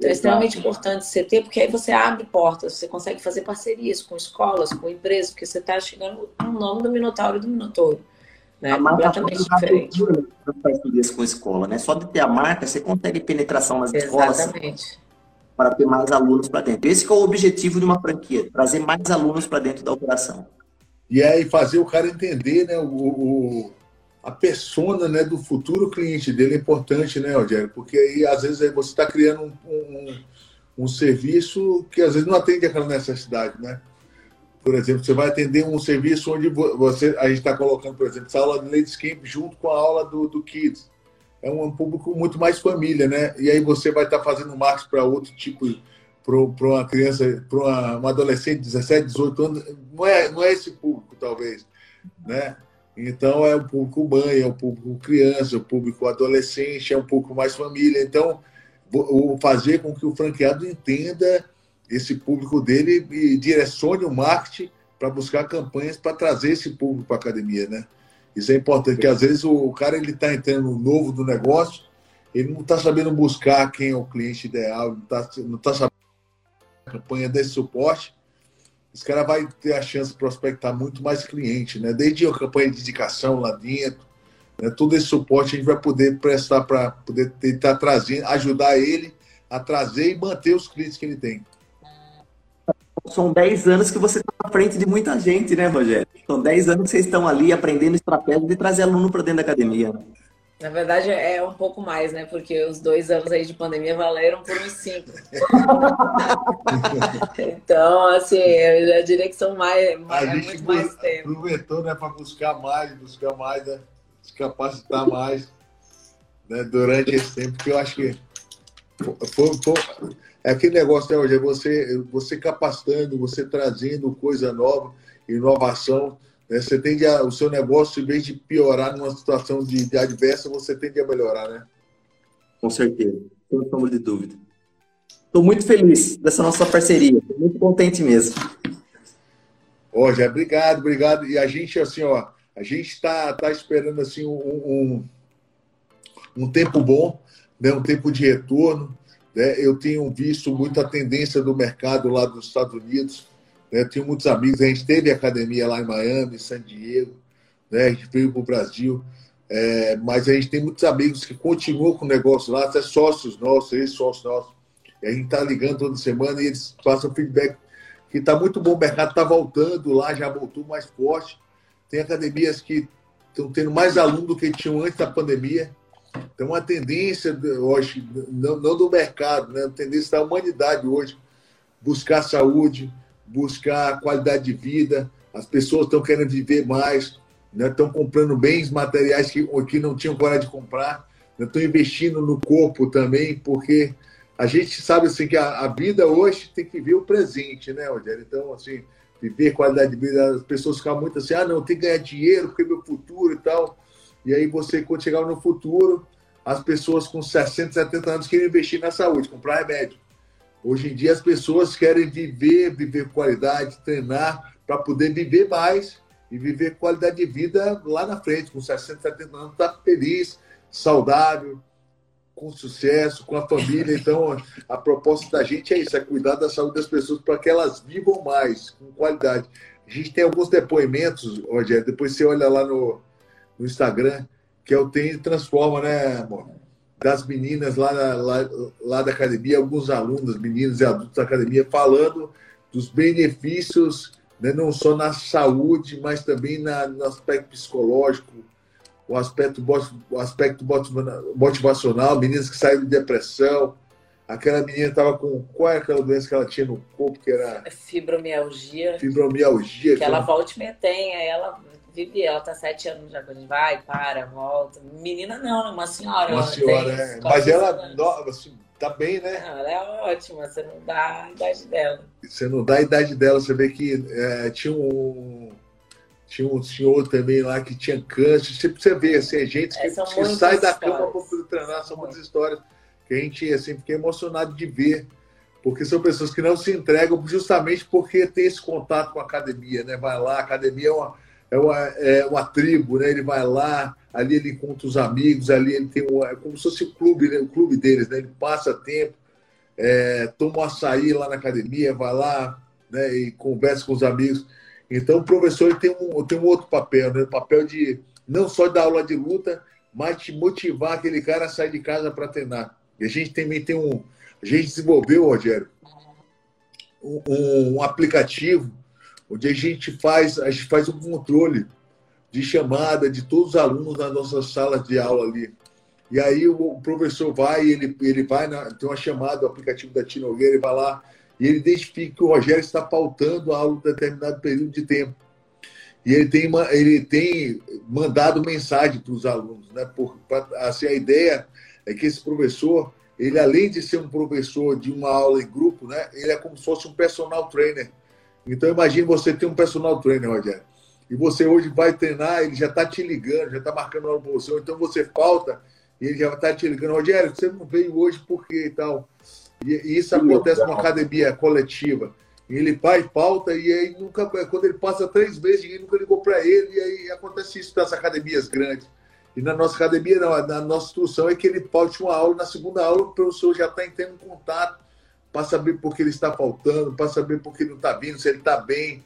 Então é extremamente importante você ter, porque aí você abre portas, você consegue fazer parcerias com escolas, com empresas, porque você está chegando no nome do Minotauro e do Minotouro. Né? A marca completamente diferente. parcerias com escola, né? Só de ter a marca, você consegue penetração nas escolas. Exatamente. Para ter mais alunos para dentro. Esse é o objetivo de uma franquia, trazer mais alunos para dentro da operação. E aí fazer o cara entender né, o, o a persona né, do futuro cliente dele é importante, né, Rogério? Porque aí, às vezes, você está criando um, um, um, serviço que, às vezes, não atende aquela necessidade, né? Por exemplo, você vai atender um serviço onde você, a gente está colocando, por exemplo, essa aula de Ladies Camp junto com a aula do, do Kids. é um público muito mais família, né? E aí você vai estar tá fazendo marketing para outro tipo, para uma criança, para uma, adolescente de 17, 18 anos, não é, não é esse público, talvez, né? Então é o público mãe, é o público criança, é o público adolescente, é um pouco mais família. Então, fazer com que o franqueado entenda esse público dele e direcione o marketing para buscar campanhas para trazer esse público para a academia, né? Isso é importante, porque às vezes o cara ele está entrando novo do negócio, ele não está sabendo buscar quem é o cliente ideal, não está não tá sabendo a campanha desse suporte. Esse cara vai ter a chance de prospectar muito mais cliente, né? Desde a campanha de indicação lá dentro, né? todo esse suporte a gente vai poder prestar para poder tentar trazer, ajudar ele a trazer e manter os clientes que ele tem. São 10 anos que você está à frente de muita gente, né, Rogério? São 10 anos que vocês estão ali aprendendo estratégia de trazer aluno para dentro da academia. Na verdade, é um pouco mais, né? Porque os dois anos aí de pandemia valeram por uns cinco. então, assim, eu já diria que são mais, mais a gente muito mais tempo. Aproveitou, né, para buscar mais, buscar mais, né? se capacitar mais né, durante esse tempo, que eu acho que foi, foi, é aquele negócio, né, hoje, é você, você capacitando, você trazendo coisa nova, inovação. Né, você tende a, o seu negócio, em vez de piorar numa situação de, de adversa, você tende a melhorar, né? Com certeza, sem sombra de dúvida. Estou muito feliz dessa nossa parceria, Estou muito contente mesmo. Ó, já, obrigado, obrigado. E a gente, assim, ó, a gente está tá esperando, assim, um, um, um tempo bom, né, um tempo de retorno, né? Eu tenho visto muita tendência do mercado lá dos Estados Unidos. Né? Tenho muitos amigos. A gente teve academia lá em Miami, San Diego. Né? A gente veio para o Brasil. É, mas a gente tem muitos amigos que continuam com o negócio lá, até sócios nossos, ex-sócios nossos. E a gente está ligando toda semana e eles passam feedback que está muito bom, o mercado está voltando lá, já voltou mais forte. Tem academias que estão tendo mais alunos do que tinham antes da pandemia. Tem uma tendência hoje, não, não do mercado, né? a tendência da humanidade hoje, buscar saúde, buscar qualidade de vida. As pessoas estão querendo viver mais, né? estão comprando bens materiais que, que não tinham coragem de comprar, né? estão investindo no corpo também, porque a gente sabe assim, que a, a vida hoje tem que ver o presente, né, Rogério? Então, assim, viver qualidade de vida, as pessoas ficam muito assim, ah, não, tem que ganhar dinheiro, porque é meu futuro e tal. E aí você, quando chegar no futuro, as pessoas com 60, 70 anos querem investir na saúde, comprar remédio. Hoje em dia as pessoas querem viver, viver qualidade, treinar para poder viver mais e viver qualidade de vida lá na frente, com 60, 70 anos, estar tá feliz, saudável, com sucesso, com a família. Então, a proposta da gente é isso, é cuidar da saúde das pessoas para que elas vivam mais, com qualidade. A gente tem alguns depoimentos, Rogério, depois você olha lá no, no Instagram, que é o Tem Transforma, né, amor? Das meninas lá, lá, lá da academia, alguns alunos, meninos e adultos da academia, falando dos benefícios, né, não só na saúde, mas também na, no aspecto psicológico, o aspecto, o aspecto motivacional, meninas que saíram de depressão. Aquela menina estava com. Qual é aquela doença que ela tinha no corpo? Que era. Fibromialgia. Fibromialgia. Que, que ela volta e me tem, aí ela Vivi, ela tá sete anos já, quando vai, para, volta. Menina não, né? uma senhora. Uma senhora, é. Mas ela, nova, assim, tá bem, né? Não, ela é ótima, você não dá a idade dela. Você não dá a idade dela, você vê que é, tinha um. Tinha um senhor também lá que tinha câncer. Você, você vê, assim, é gente que, é, que sai da cama para poder treinar, são muitas histórias que a gente, assim, fica emocionado de ver porque são pessoas que não se entregam justamente porque tem esse contato com a academia, né? Vai lá, a academia é uma, é uma, é uma tribo, né? Ele vai lá, ali ele encontra os amigos, ali ele tem um, é como se fosse o clube, né? o clube deles, né? Ele passa tempo, é, toma um açaí lá na academia, vai lá, né? E conversa com os amigos. Então o professor tem um, tem um outro papel, né? O papel de não só dar aula de luta, mas de motivar aquele cara a sair de casa para treinar. E a gente também tem um, a gente desenvolveu, Rogério, um, um aplicativo onde a gente faz, a gente faz um controle de chamada de todos os alunos nas nossas salas de aula ali. E aí o professor vai, ele, ele vai, na, tem uma chamada, o aplicativo da Tina Nogueira, ele vai lá e ele identifica que o Rogério está pautando a aula em determinado período de tempo. e ele tem, ele tem mandado mensagem para os alunos. Né? Por, pra, assim, a ideia é que esse professor, ele além de ser um professor de uma aula em grupo, né, ele é como se fosse um personal trainer. Então imagine você ter um personal trainer, Rogério, e você hoje vai treinar, ele já está te ligando, já está marcando uma posição, então você falta, e ele já está te ligando, Rogério, você não veio hoje por quê e tal. E, e isso acontece numa academia coletiva. Ele vai pauta e aí nunca, quando ele passa três meses, ninguém nunca ligou para ele, e aí acontece isso nas academias grandes. E na nossa academia, não, na nossa instrução é que ele paute uma aula, na segunda aula o professor já está tendo um contato para saber por que ele está faltando, para saber por que não está vindo, se ele está bem.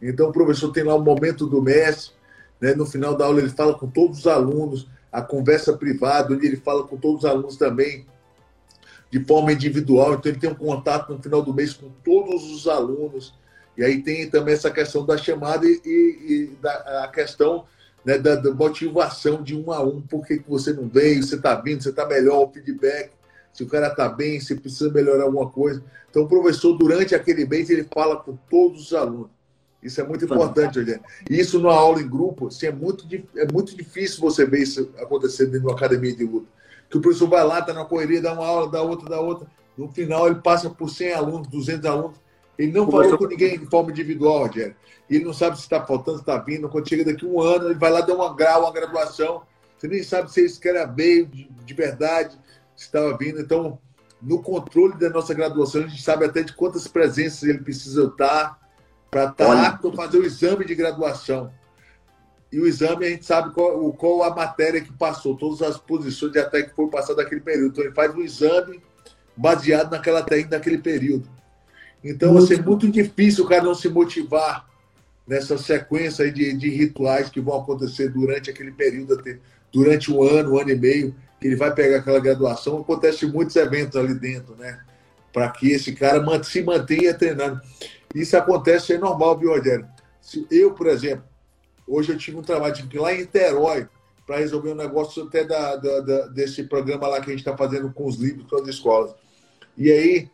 Então o professor tem lá o momento do mestre, né? no final da aula ele fala com todos os alunos, a conversa privada, onde ele fala com todos os alunos também, de forma individual, então ele tem um contato no final do mês com todos os alunos. E aí tem também essa questão da chamada e, e da, a questão né, da, da, motivação de um a um. Por que, que você não veio? Você está vindo? Você está melhor? O feedback. Se o cara está bem, se precisa melhorar alguma coisa. Então, o professor, durante aquele mês, ele fala com todos os alunos. Isso é muito importante, Juliana. Isso numa aula em grupo, assim, é, muito, é muito difícil você ver isso acontecendo dentro de uma academia de luta que o professor vai lá, está na correria, dá uma aula, dá outra, dá outra. No final, ele passa por 100 alunos, 200 alunos. Ele não falou com ninguém de forma individual, Rogério. Ele não sabe se está faltando, se está vindo. Quando chega daqui um ano, ele vai lá dar uma grau, uma graduação. Você nem sabe se isso era meio de, de verdade, estava vindo. Então, no controle da nossa graduação, a gente sabe até de quantas presenças ele precisa estar para estar tá apto a fazer o exame de graduação e o exame a gente sabe qual, qual a matéria que passou, todas as posições de até que foi passado naquele período. Então ele faz um exame baseado naquela técnica daquele período. Então, muito. assim, é muito difícil o cara não se motivar nessa sequência de, de rituais que vão acontecer durante aquele período, durante um ano, um ano e meio, que ele vai pegar aquela graduação. Acontece muitos eventos ali dentro, né? Para que esse cara se mantenha treinando. Isso acontece, é normal, viu, Rogério? Eu, por exemplo, Hoje eu tive um trabalho, ir lá em Niterói para resolver um negócio até da, da, da, desse programa lá que a gente está fazendo com os livros com as escolas. E aí,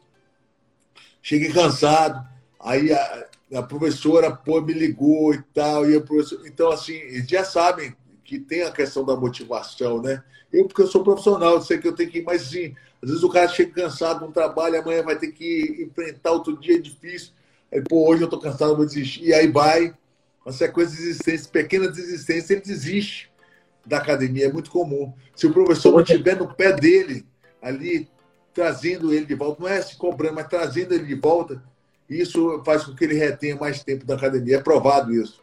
cheguei cansado, aí a, a professora pô, me ligou e tal, e a professora... então assim, eles já sabem que tem a questão da motivação, né? Eu, porque eu sou profissional, eu sei que eu tenho que ir, mas sim, às vezes o cara chega cansado no trabalho, amanhã vai ter que enfrentar outro dia difícil. Aí, pô, hoje eu tô cansado, vou desistir. E aí vai, uma sequência de existência, pequena desistência, ele desiste da academia. É muito comum. Se o professor não estiver no pé dele, ali, trazendo ele de volta, não é se cobrando, mas trazendo ele de volta, isso faz com que ele retenha mais tempo da academia. É provado isso.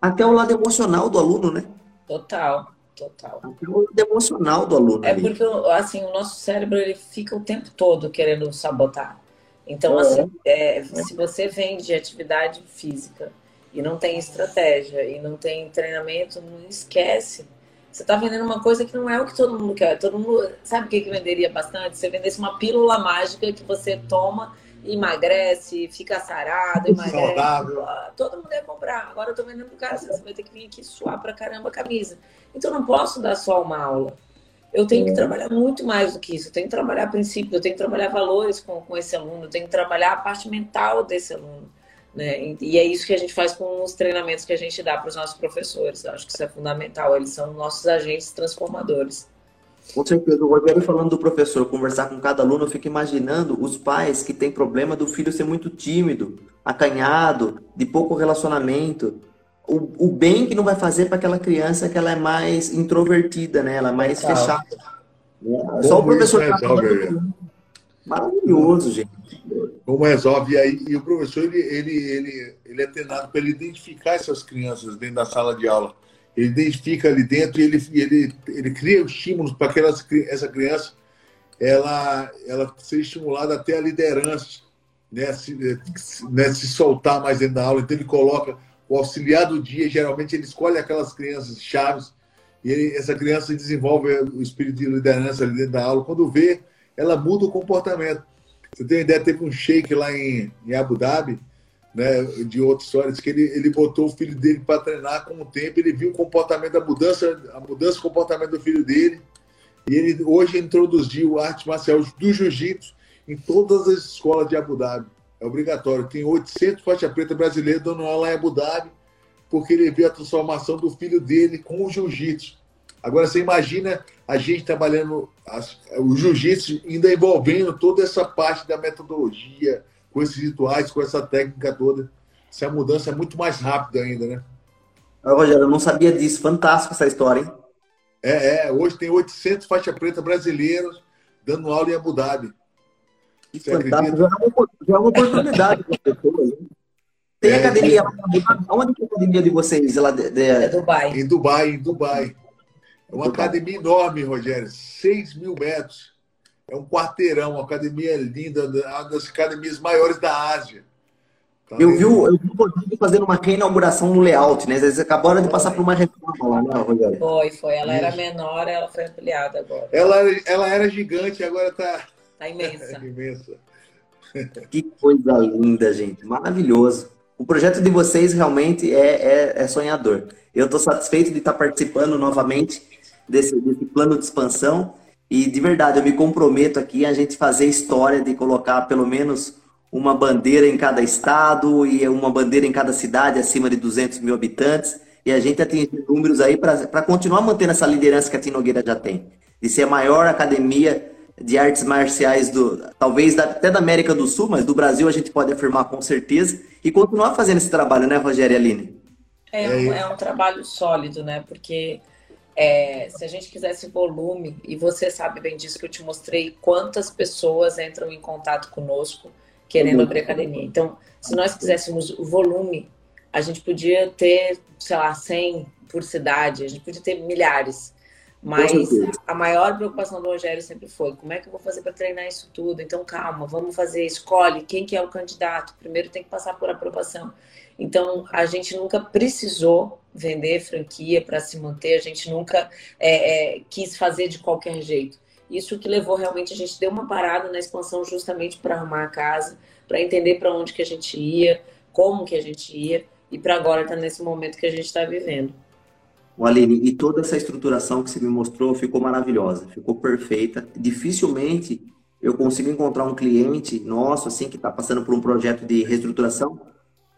Até o lado emocional do aluno, né? Total, total. Até o emocional do aluno. É ali. porque, assim, o nosso cérebro ele fica o tempo todo querendo sabotar. Então, é. assim, é, se você vem de atividade física e não tem estratégia e não tem treinamento, não esquece. Você está vendendo uma coisa que não é o que todo mundo quer. Todo mundo sabe o que, que venderia bastante? Você vendesse uma pílula mágica que você toma, emagrece, fica sarado, emagrece. Saudável. Todo mundo ia comprar. Agora eu estou vendendo para o cara, você vai ter que vir aqui suar para caramba a camisa. Então eu não posso dar só uma aula. Eu tenho que trabalhar muito mais do que isso. Eu tenho que trabalhar princípios, eu tenho que trabalhar valores com, com esse aluno, eu tenho que trabalhar a parte mental desse aluno. Né? E é isso que a gente faz com os treinamentos que a gente dá para os nossos professores. Eu acho que isso é fundamental. Eles são nossos agentes transformadores. Com certeza. O Rogério falando do professor, conversar com cada aluno, eu fico imaginando os pais que têm problema do filho ser muito tímido, acanhado, de pouco relacionamento. O, o bem que não vai fazer para aquela criança que ela é mais introvertida, né? Ela é mais fechada. Só o professor. Maravilhoso, gente como resolve. E, aí, e o professor ele, ele, ele, ele é treinado para ele identificar essas crianças dentro da sala de aula. Ele identifica ali dentro e ele, ele, ele cria estímulos para que essa criança ela, ela seja estimulada até a liderança, né? Se, né? se soltar mais dentro da aula. Então ele coloca o auxiliar do dia, geralmente ele escolhe aquelas crianças chaves e ele, essa criança desenvolve o espírito de liderança ali dentro da aula. Quando vê, ela muda o comportamento. Você tem uma ideia, teve um shake lá em, em Abu Dhabi, né, de outras histórias, que ele, ele botou o filho dele para treinar com o tempo, ele viu o comportamento, a mudança, a mudança do comportamento do filho dele, e ele hoje introduziu a arte marcial do jiu-jitsu em todas as escolas de Abu Dhabi. É obrigatório. Tem 800 faixa preta brasileiros dando aula em Abu Dhabi porque ele viu a transformação do filho dele com o jiu-jitsu. Agora você imagina a gente trabalhando as, o jiu-jitsu, ainda envolvendo toda essa parte da metodologia, com esses rituais, com essa técnica toda. Essa mudança é muito mais rápida ainda, né? Rogério, eu não sabia disso. Fantástico essa história, hein? É, é. Hoje tem 800 faixa preta brasileiros dando aula em Abu Dhabi. Que Você fantástico. Já é, uma, já é uma oportunidade para pessoas. Tem é, academia. Onde é a academia de vocês? Ela de, de... É Dubai. Em Dubai, em Dubai. É uma Dubai. academia enorme, Rogério. 6 mil metros. É um quarteirão, uma academia linda, uma das academias maiores da Ásia. Tá eu, vi, eu vi o fazendo uma reinauguração no layout, né? Vocês acabaram de passar por uma reforma lá, né, Rogério? Foi, foi. Ela Isso. era menor, ela foi ampliada agora. Ela, ela era gigante, agora está tá imensa. É imensa. Que coisa linda, gente. Maravilhoso. O projeto de vocês realmente é, é, é sonhador. Eu estou satisfeito de estar participando novamente desse, desse plano de expansão. E de verdade, eu me comprometo aqui a gente fazer história de colocar pelo menos uma bandeira em cada estado e uma bandeira em cada cidade acima de 200 mil habitantes e a gente atingir números aí para continuar mantendo essa liderança que a Tinogueira já tem. De ser a maior academia de artes marciais do talvez da, até da América do Sul, mas do Brasil a gente pode afirmar com certeza e continuar fazendo esse trabalho, né, Rogério e Aline? É um, é um trabalho sólido, né? Porque é, se a gente quisesse volume, e você sabe bem disso que eu te mostrei, quantas pessoas entram em contato conosco querendo abrir academia. Então, se nós quiséssemos volume, a gente podia ter, sei lá, 100 por cidade, a gente podia ter milhares. Mas a maior preocupação do Rogério sempre foi: como é que eu vou fazer para treinar isso tudo? Então, calma, vamos fazer, escolhe quem que é o candidato. Primeiro tem que passar por aprovação. Então, a gente nunca precisou vender franquia para se manter, a gente nunca é, é, quis fazer de qualquer jeito. Isso que levou realmente a gente deu uma parada na expansão justamente para arrumar a casa, para entender para onde que a gente ia, como que a gente ia e para agora estar tá nesse momento que a gente está vivendo. O Aline, e toda essa estruturação que você me mostrou ficou maravilhosa, ficou perfeita. Dificilmente eu consigo encontrar um cliente nosso assim que está passando por um projeto de reestruturação,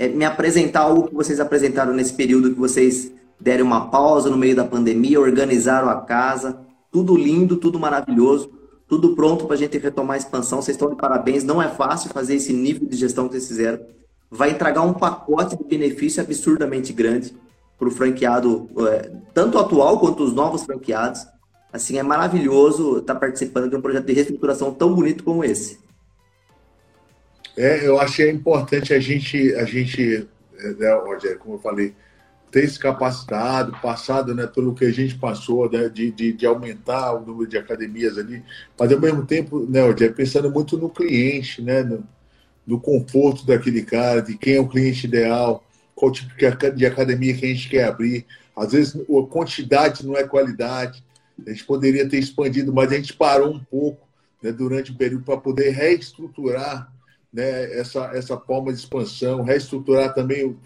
é, me apresentar algo que vocês apresentaram nesse período que vocês deram uma pausa no meio da pandemia, organizaram a casa, tudo lindo, tudo maravilhoso, tudo pronto para a gente retomar a expansão. Vocês estão de parabéns. Não é fácil fazer esse nível de gestão que vocês fizeram. Vai entregar um pacote de benefício absurdamente grande para o franqueado, é, tanto atual quanto os novos franqueados. Assim, é maravilhoso estar participando de um projeto de reestruturação tão bonito como esse. É, eu achei importante a gente, a gente, é, né, Rogério, como eu falei, ter se capacitado, passado né, pelo que a gente passou, né, de, de, de, aumentar o número de academias ali, mas ao mesmo tempo, né, Rogério, pensando muito no cliente, né, no, no conforto daquele cara, de quem é o cliente ideal, qual tipo de academia que a gente quer abrir. Às vezes a quantidade não é qualidade, a gente poderia ter expandido, mas a gente parou um pouco né, durante o período para poder reestruturar né, essa, essa de expansão, reestruturar também o,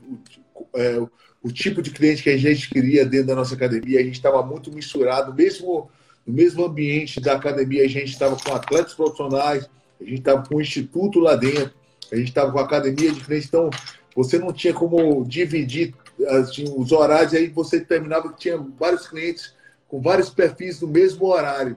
o, é, o tipo de cliente que a gente queria dentro da nossa academia. A gente estava muito misturado, mesmo no mesmo ambiente da academia, a gente estava com atletas profissionais, a gente estava com o instituto lá dentro, a gente estava com a academia de clientes. Então, você não tinha como dividir assim, os horários, aí você terminava que tinha vários clientes com vários perfis no mesmo horário.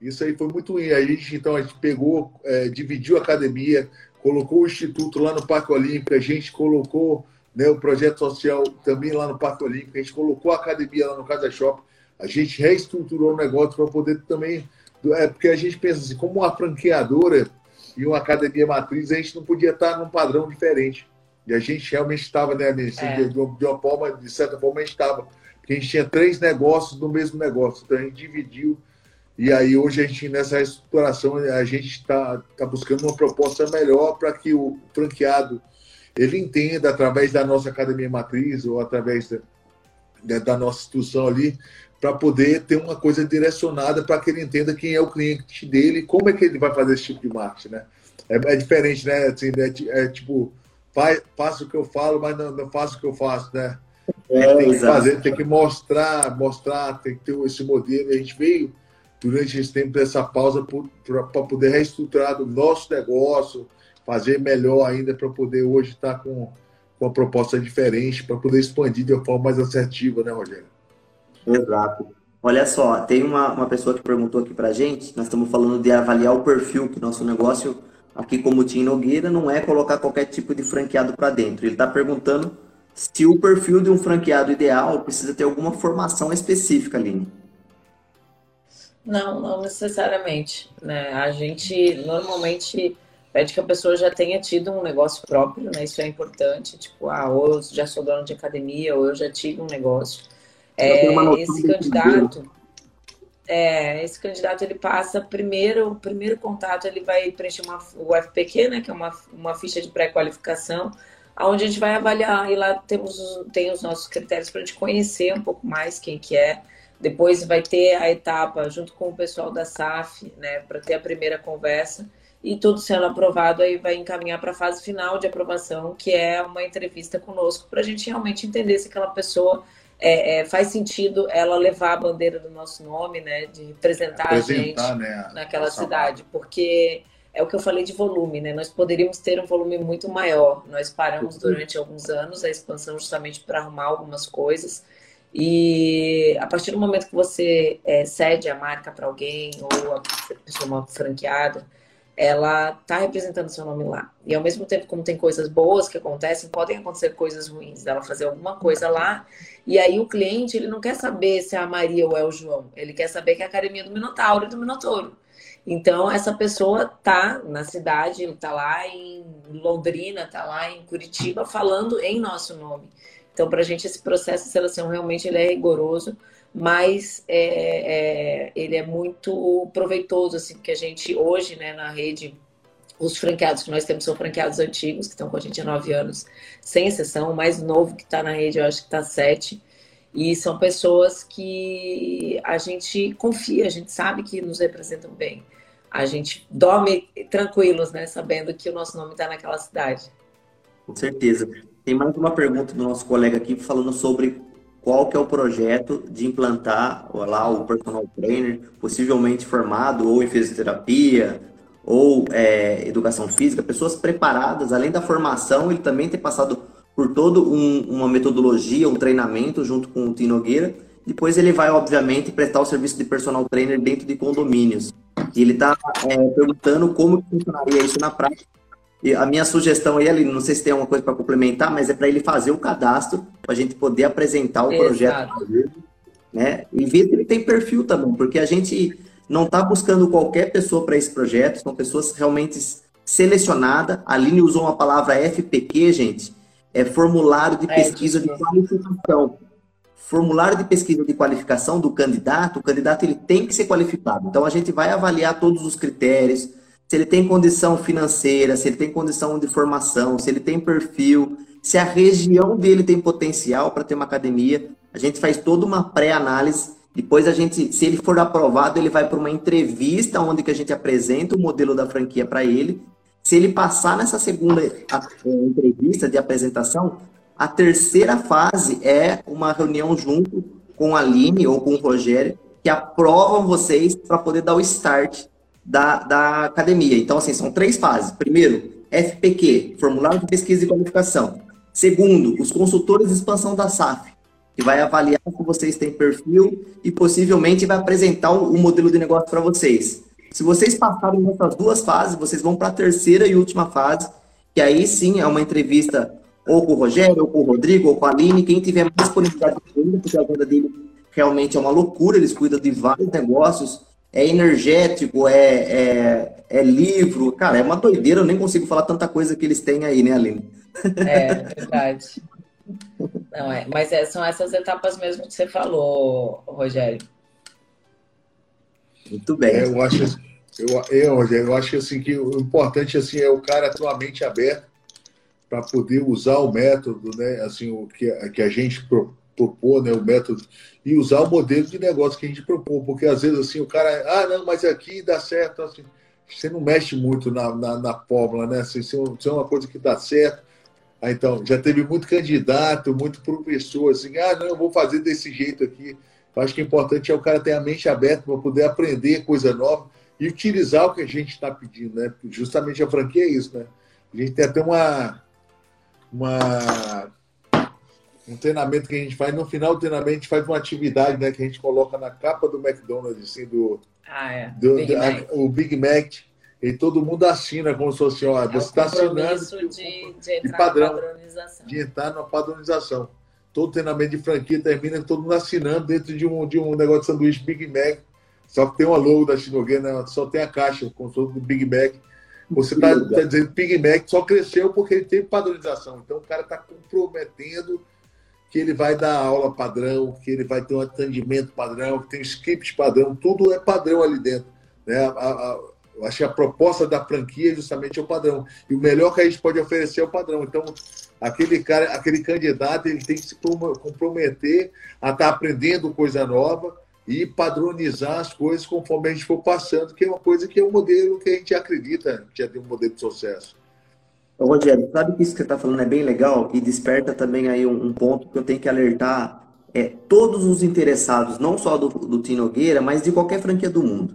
Isso aí foi muito ruim. A gente, então, a gente pegou, é, dividiu a academia, colocou o instituto lá no Parque Olímpico, a gente colocou né, o projeto social também lá no Parque Olímpico, a gente colocou a academia lá no Casa Shop, a gente reestruturou o negócio para poder também. É, porque a gente pensa assim, como uma franqueadora e uma academia matriz, a gente não podia estar num padrão diferente. E a gente realmente estava, né, assim, é. de, de, uma forma, de certa forma, a gente estava. Porque a gente tinha três negócios no mesmo negócio, então a gente dividiu. E aí hoje a gente, nessa reestruturação, a gente está tá buscando uma proposta melhor para que o franqueado ele entenda através da nossa academia matriz ou através da, da nossa instituição ali, para poder ter uma coisa direcionada para que ele entenda quem é o cliente dele e como é que ele vai fazer esse tipo de marketing, né? É, é diferente, né? Assim, é, é tipo, faço o que eu falo, mas não, não faço o que eu faço, né? É, tem que fazer, tem que mostrar, mostrar, tem que ter esse modelo. A gente veio durante esse tempo dessa pausa para poder reestruturar o nosso negócio, fazer melhor ainda para poder hoje estar tá com, com uma proposta diferente para poder expandir de uma forma mais assertiva, né, Rogério? Exato. Olha só, tem uma, uma pessoa que perguntou aqui para gente, nós estamos falando de avaliar o perfil, que nosso negócio aqui como Tim Nogueira não é colocar qualquer tipo de franqueado para dentro. Ele está perguntando se o perfil de um franqueado ideal precisa ter alguma formação específica, Aline. Não, não necessariamente. Né? A gente normalmente pede que a pessoa já tenha tido um negócio próprio, né? Isso é importante. Tipo, ah, ou eu já sou dono de academia, ou eu já tive um negócio. É, esse candidato, é, esse candidato ele passa primeiro, o primeiro contato ele vai preencher uma, o FPQ, né? Que é uma, uma ficha de pré-qualificação, onde a gente vai avaliar e lá temos tem os nossos critérios para a gente conhecer um pouco mais quem que é depois vai ter a etapa junto com o pessoal da SAF, né, para ter a primeira conversa e tudo sendo aprovado aí vai encaminhar para a fase final de aprovação, que é uma entrevista conosco para a gente realmente entender se aquela pessoa é, é, faz sentido ela levar a bandeira do nosso nome, né, de representar, a gente né, naquela cidade, porque é o que eu falei de volume, né? Nós poderíamos ter um volume muito maior. Nós paramos durante alguns anos a expansão justamente para arrumar algumas coisas. E a partir do momento que você é, cede a marca para alguém ou a pessoa uma franqueada, ela está representando seu nome lá. E ao mesmo tempo, como tem coisas boas que acontecem, podem acontecer coisas ruins, dela fazer alguma coisa lá. E aí o cliente, ele não quer saber se é a Maria ou é o João. Ele quer saber que é a academia do Minotauro e do Minotouro. Então, essa pessoa tá na cidade, está lá em Londrina, está lá em Curitiba, falando em nosso nome. Então, para a gente, esse processo de seleção realmente ele é rigoroso, mas é, é, ele é muito proveitoso, assim, porque a gente hoje, né, na rede, os franqueados que nós temos são franqueados antigos, que estão com a gente há nove anos, sem exceção. O mais novo que está na rede, eu acho que está sete. E são pessoas que a gente confia, a gente sabe que nos representam bem. A gente dorme tranquilos, né? Sabendo que o nosso nome está naquela cidade. Com certeza. Tem mais uma pergunta do nosso colega aqui falando sobre qual que é o projeto de implantar lá o personal trainer, possivelmente formado ou em fisioterapia ou é, educação física, pessoas preparadas, além da formação, ele também tem passado por toda um, uma metodologia, um treinamento junto com o Tino Nogueira. Depois ele vai, obviamente, prestar o serviço de personal trainer dentro de condomínios. E ele está é, perguntando como funcionaria isso na prática e a minha sugestão aí, Aline, não sei se tem alguma coisa para complementar, mas é para ele fazer o cadastro, para a gente poder apresentar o Exato. projeto. Né? E ver se ele tem perfil também, porque a gente não está buscando qualquer pessoa para esse projeto, são pessoas realmente selecionadas. A Aline usou uma palavra FPQ, gente, é formulário de é, pesquisa de qualificação. Formulário de pesquisa de qualificação do candidato, o candidato ele tem que ser qualificado. Então a gente vai avaliar todos os critérios, se ele tem condição financeira, se ele tem condição de formação, se ele tem perfil, se a região dele tem potencial para ter uma academia. A gente faz toda uma pré-análise. Depois a gente, se ele for aprovado, ele vai para uma entrevista onde que a gente apresenta o modelo da franquia para ele. Se ele passar nessa segunda entrevista de apresentação, a terceira fase é uma reunião junto com a Aline ou com o Rogério, que aprovam vocês para poder dar o start da, da academia. Então, assim, são três fases. Primeiro, FPQ, Formulário de Pesquisa e Qualificação. Segundo, os consultores de expansão da SAF, que vai avaliar se vocês têm perfil e possivelmente vai apresentar o, o modelo de negócio para vocês. Se vocês passarem nessas duas fases, vocês vão para a terceira e última fase, que aí sim é uma entrevista ou com o Rogério, ou com o Rodrigo, ou com a Aline, quem tiver mais disponibilidade de agenda, porque a agenda dele realmente é uma loucura, eles cuidam de vários negócios, é energético, é, é, é, livro. Cara, é uma doideira, eu nem consigo falar tanta coisa que eles têm aí, né, Aline? É, verdade. Não, é, mas é, são essas etapas mesmo que você falou, Rogério. Muito bem. É, eu acho, eu, eu, Rogério, eu acho assim, que o importante assim, é o cara ter uma mente aberta para poder usar o método, né? Assim, o que, que a gente propor, né? O método e usar o modelo de negócio que a gente propõe, porque às vezes assim o cara, ah, não, mas aqui dá certo, assim, você não mexe muito na, na, na fórmula, né? Assim, se é uma coisa que dá certo, então já teve muito candidato, muito professor, assim, ah, não, eu vou fazer desse jeito aqui. Eu acho que o importante é o cara ter a mente aberta para poder aprender coisa nova e utilizar o que a gente está pedindo, né? Justamente a franquia é isso, né? A gente tem até uma uma, um treinamento que a gente faz. No final do treinamento, a gente faz uma atividade né, que a gente coloca na capa do McDonald's, assim, do, ah, é. do Big a, o Big Mac. E todo mundo assina como se fosse, ó, é você está assinando de, de, de padrão, de entrar na padronização. Todo treinamento de franquia termina todo mundo assinando dentro de um, de um negócio de sanduíche Big Mac. Só que tem uma logo da Shinogueira, né? só tem a caixa, com todo do Big Mac. Você está tá dizendo que Big Mac só cresceu porque ele teve padronização. Então o cara está comprometendo que ele vai dar aula padrão, que ele vai ter um atendimento padrão, que tem script padrão, tudo é padrão ali dentro. Né? A, a, eu acho que a proposta da franquia é justamente o padrão. E o melhor que a gente pode oferecer é o padrão. Então, aquele cara, aquele candidato, ele tem que se comprometer a estar tá aprendendo coisa nova e padronizar as coisas conforme a gente for passando, que é uma coisa que é um modelo que a gente acredita que é um modelo de sucesso. Rogério, sabe que isso que você está falando é bem legal e desperta também aí um, um, ponto que eu tenho que alertar é, todos os interessados, não só do, do Tinogueira, mas de qualquer franquia do mundo.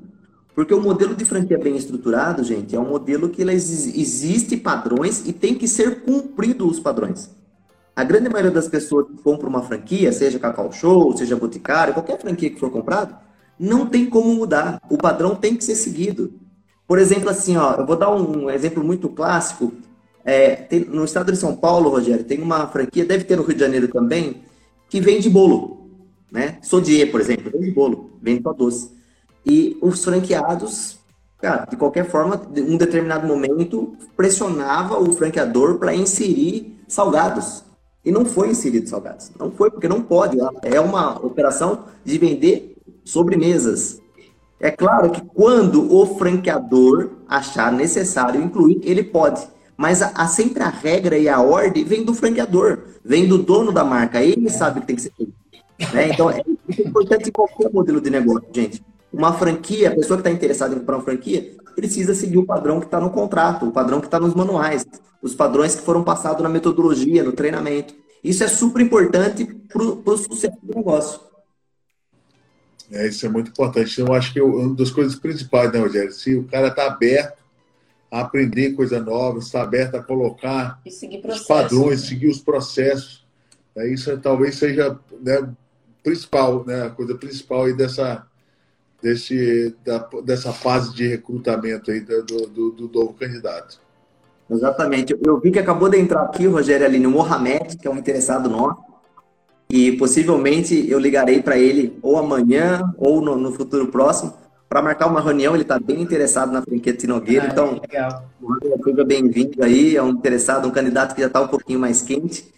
Porque o modelo de franquia bem estruturado, gente, é um modelo que existe padrões e tem que ser cumprido os padrões. A grande maioria das pessoas que compram uma franquia, seja Cacau Show, seja Boticário, qualquer franquia que for comprado, não tem como mudar. O padrão tem que ser seguido. Por exemplo, assim, ó, eu vou dar um exemplo muito clássico. É, tem, no estado de São Paulo, Rogério, tem uma franquia, deve ter no Rio de Janeiro também, que vende bolo. Né? Sodier, por exemplo, vende bolo, vende só doce. E os franqueados, cara, de qualquer forma, em um determinado momento, pressionava o franqueador para inserir salgados. E não foi inserido salgados. Não foi, porque não pode. É uma operação de vender sobremesas. É claro que quando o franqueador achar necessário incluir, ele pode. Mas a, a, sempre a regra e a ordem vem do franqueador, vem do dono da marca. Ele sabe o que tem que ser feito. Né? Então, é importante em qualquer modelo de negócio, gente uma franquia, a pessoa que está interessada em comprar uma franquia, precisa seguir o padrão que está no contrato, o padrão que está nos manuais, os padrões que foram passados na metodologia, no treinamento. Isso é super importante para o sucesso do negócio. É, isso é muito importante. Eu acho que uma das coisas principais, né, Rogério? Se o cara está aberto a aprender coisa nova, está aberto a colocar os padrões, seguir os processos, é, isso é, talvez seja né, principal, né, a coisa principal aí dessa, desse, da, dessa fase de recrutamento aí do, do, do novo candidato. Exatamente. Eu vi que acabou de entrar aqui o Rogério Aline Mohamed, que é um interessado nosso, e possivelmente eu ligarei para ele ou amanhã ou no, no futuro próximo para marcar uma reunião. Ele está bem interessado na franquia Tinogueira, ah, então seja bem-vindo aí. É um interessado, um candidato que já está um pouquinho mais quente.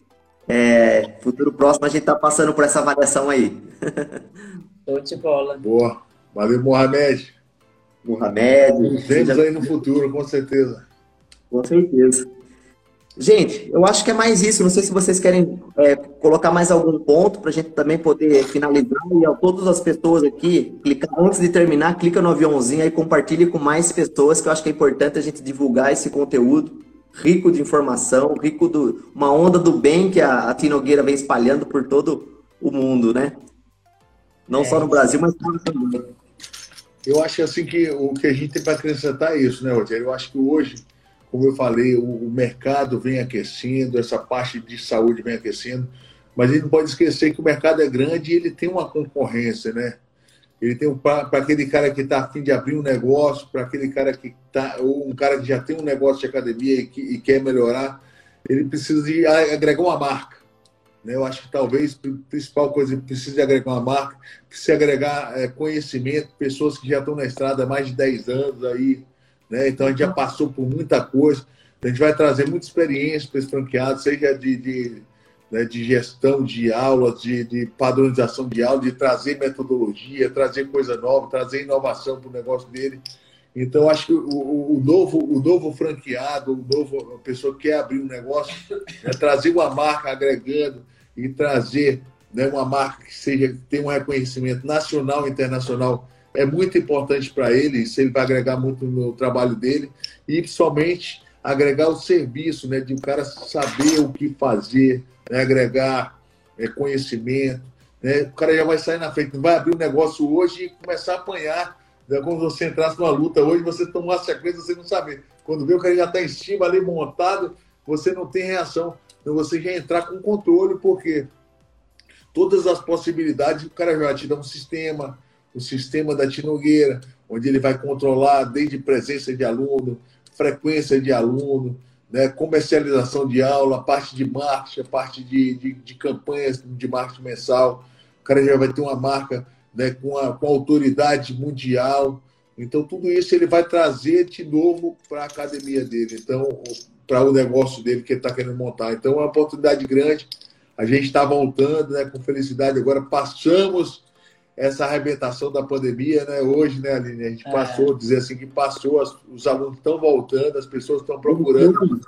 É, futuro próximo a gente está passando por essa avaliação aí. Show de bola. Boa. Valeu, Mohamed. Mohamed. Vemos aí no futuro, com certeza. Com certeza. Gente, eu acho que é mais isso. Não sei se vocês querem é, colocar mais algum ponto para a gente também poder finalizar. E a todas as pessoas aqui, clicar antes de terminar, clica no aviãozinho e compartilhe com mais pessoas, que eu acho que é importante a gente divulgar esse conteúdo rico de informação, rico de uma onda do bem que a, a Tinogueira vem espalhando por todo o mundo, né? Não é. só no Brasil, mas também. Eu acho assim que o que a gente tem para acrescentar é isso, né, Rogério? Eu acho que hoje, como eu falei, o, o mercado vem aquecendo, essa parte de saúde vem aquecendo, mas a gente não pode esquecer que o mercado é grande e ele tem uma concorrência, né? Ele tem um, para aquele cara que está afim de abrir um negócio, para aquele cara que está, ou um cara que já tem um negócio de academia e, que, e quer melhorar, ele precisa de agregar uma marca. Né? Eu acho que talvez a principal coisa precisa agregar uma marca, precisa agregar é, conhecimento, pessoas que já estão na estrada há mais de 10 anos aí, né? Então a gente já passou por muita coisa. A gente vai trazer muita experiência para esse franqueado, seja de, de, né, de gestão de aulas, de, de, padronização de aula, de trazer metodologia, trazer coisa nova, trazer inovação para o negócio dele. Então, acho que o, o, novo, o novo franqueado, o novo, a pessoa que quer abrir um negócio, é trazer uma marca agregando, e trazer né, uma marca que seja tenha um reconhecimento nacional e internacional é muito importante para ele, isso ele vai agregar muito no trabalho dele, e principalmente agregar o serviço, né, de o cara saber o que fazer, né, agregar é, conhecimento, né, o cara já vai sair na frente, vai abrir um negócio hoje e começar a apanhar, né, como se você entrasse numa luta hoje, você tomasse a coisa, você não sabe, quando vê o cara já está em cima ali montado, você não tem reação, Então você já entrar com controle, porque todas as possibilidades, o cara já te dá um sistema, o sistema da Tinogueira, onde ele vai controlar desde presença de aluno, frequência de aluno, né, comercialização de aula, parte de marketing, parte de, de, de, campanhas de marketing mensal. O cara já vai ter uma marca né, com, a, com a autoridade mundial. Então, tudo isso ele vai trazer de novo para a academia dele, então para o negócio dele que ele está querendo montar. Então, é uma oportunidade grande. A gente está voltando né, com felicidade. Agora passamos essa arrebentação da pandemia, né? Hoje, né, Aline? A gente é. passou, dizer assim, que passou, as, os alunos estão voltando, as pessoas estão procurando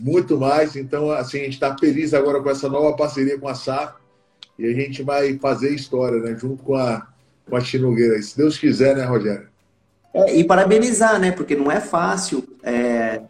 muito mais. Então, assim, a gente está feliz agora com essa nova parceria com a SAF e a gente vai fazer história, né? Junto com a, com a Chinogueira. Se Deus quiser, né, Rogério? É, e parabenizar, né? Porque não é fácil é,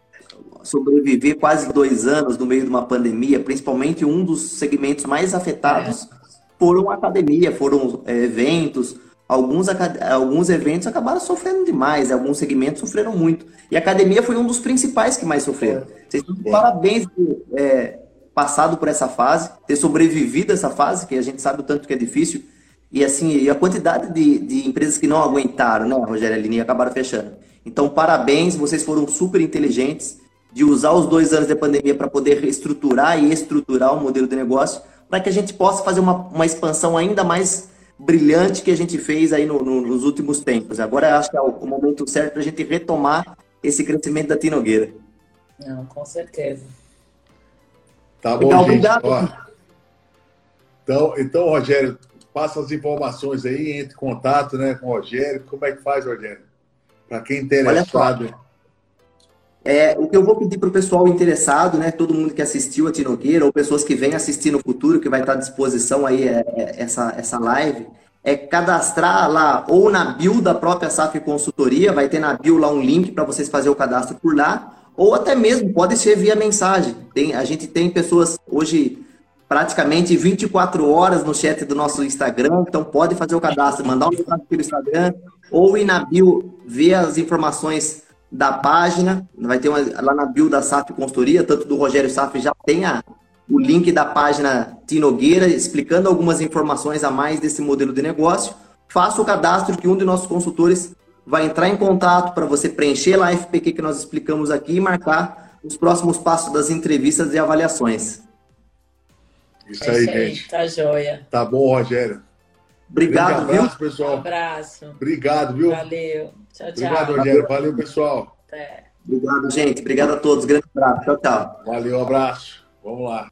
sobreviver quase dois anos no meio de uma pandemia, principalmente um dos segmentos mais afetados. É foram academia, foram é, eventos. Alguns, alguns eventos acabaram sofrendo demais, alguns segmentos sofreram muito. E a academia foi um dos principais que mais sofreram. Vocês estão parabéns por é, passado por essa fase, ter sobrevivido a essa fase, que a gente sabe o tanto que é difícil. E assim, e a quantidade de, de empresas que não aguentaram, né, Rogério Aline, acabaram fechando. Então, parabéns, vocês foram super inteligentes de usar os dois anos de pandemia para poder reestruturar e estruturar o modelo de negócio para que a gente possa fazer uma, uma expansão ainda mais brilhante que a gente fez aí no, no, nos últimos tempos. Agora acho que é o, o momento certo para a gente retomar esse crescimento da Tinogueira. Não, com certeza. Tá bom, Legal, gente. Ó, então, então, Rogério, passa as informações aí, entre em contato né, com o Rogério. Como é que faz, Rogério? Para quem é interessado. É, o que eu vou pedir para o pessoal interessado, né, todo mundo que assistiu a Tinogueira, ou pessoas que vêm assistir no futuro, que vai estar à disposição aí é, é, essa, essa live, é cadastrar lá, ou na bio da própria SAF Consultoria, vai ter na bio lá um link para vocês fazer o cadastro por lá, ou até mesmo pode ser via mensagem. Tem, a gente tem pessoas hoje praticamente 24 horas no chat do nosso Instagram, então pode fazer o cadastro, mandar um mensagem pelo Instagram, ou ir na bio ver as informações da página, vai ter uma, lá na bio da SAF Consultoria, tanto do Rogério SAF já tem a, o link da página Tinogueira, explicando algumas informações a mais desse modelo de negócio. Faça o cadastro que um de nossos consultores vai entrar em contato para você preencher lá a FPQ que nós explicamos aqui e marcar os próximos passos das entrevistas e avaliações. Isso aí, é gente. Tá joia. Tá bom, Rogério. Obrigado, abraço, viu? pessoal. Um abraço. Obrigado, viu? Valeu. Tchau, tchau. Obrigado, Rogério. Valeu, pessoal. Até. Obrigado, gente. Obrigado a todos. Grande abraço. Tchau, tchau. Valeu, abraço. Vamos lá.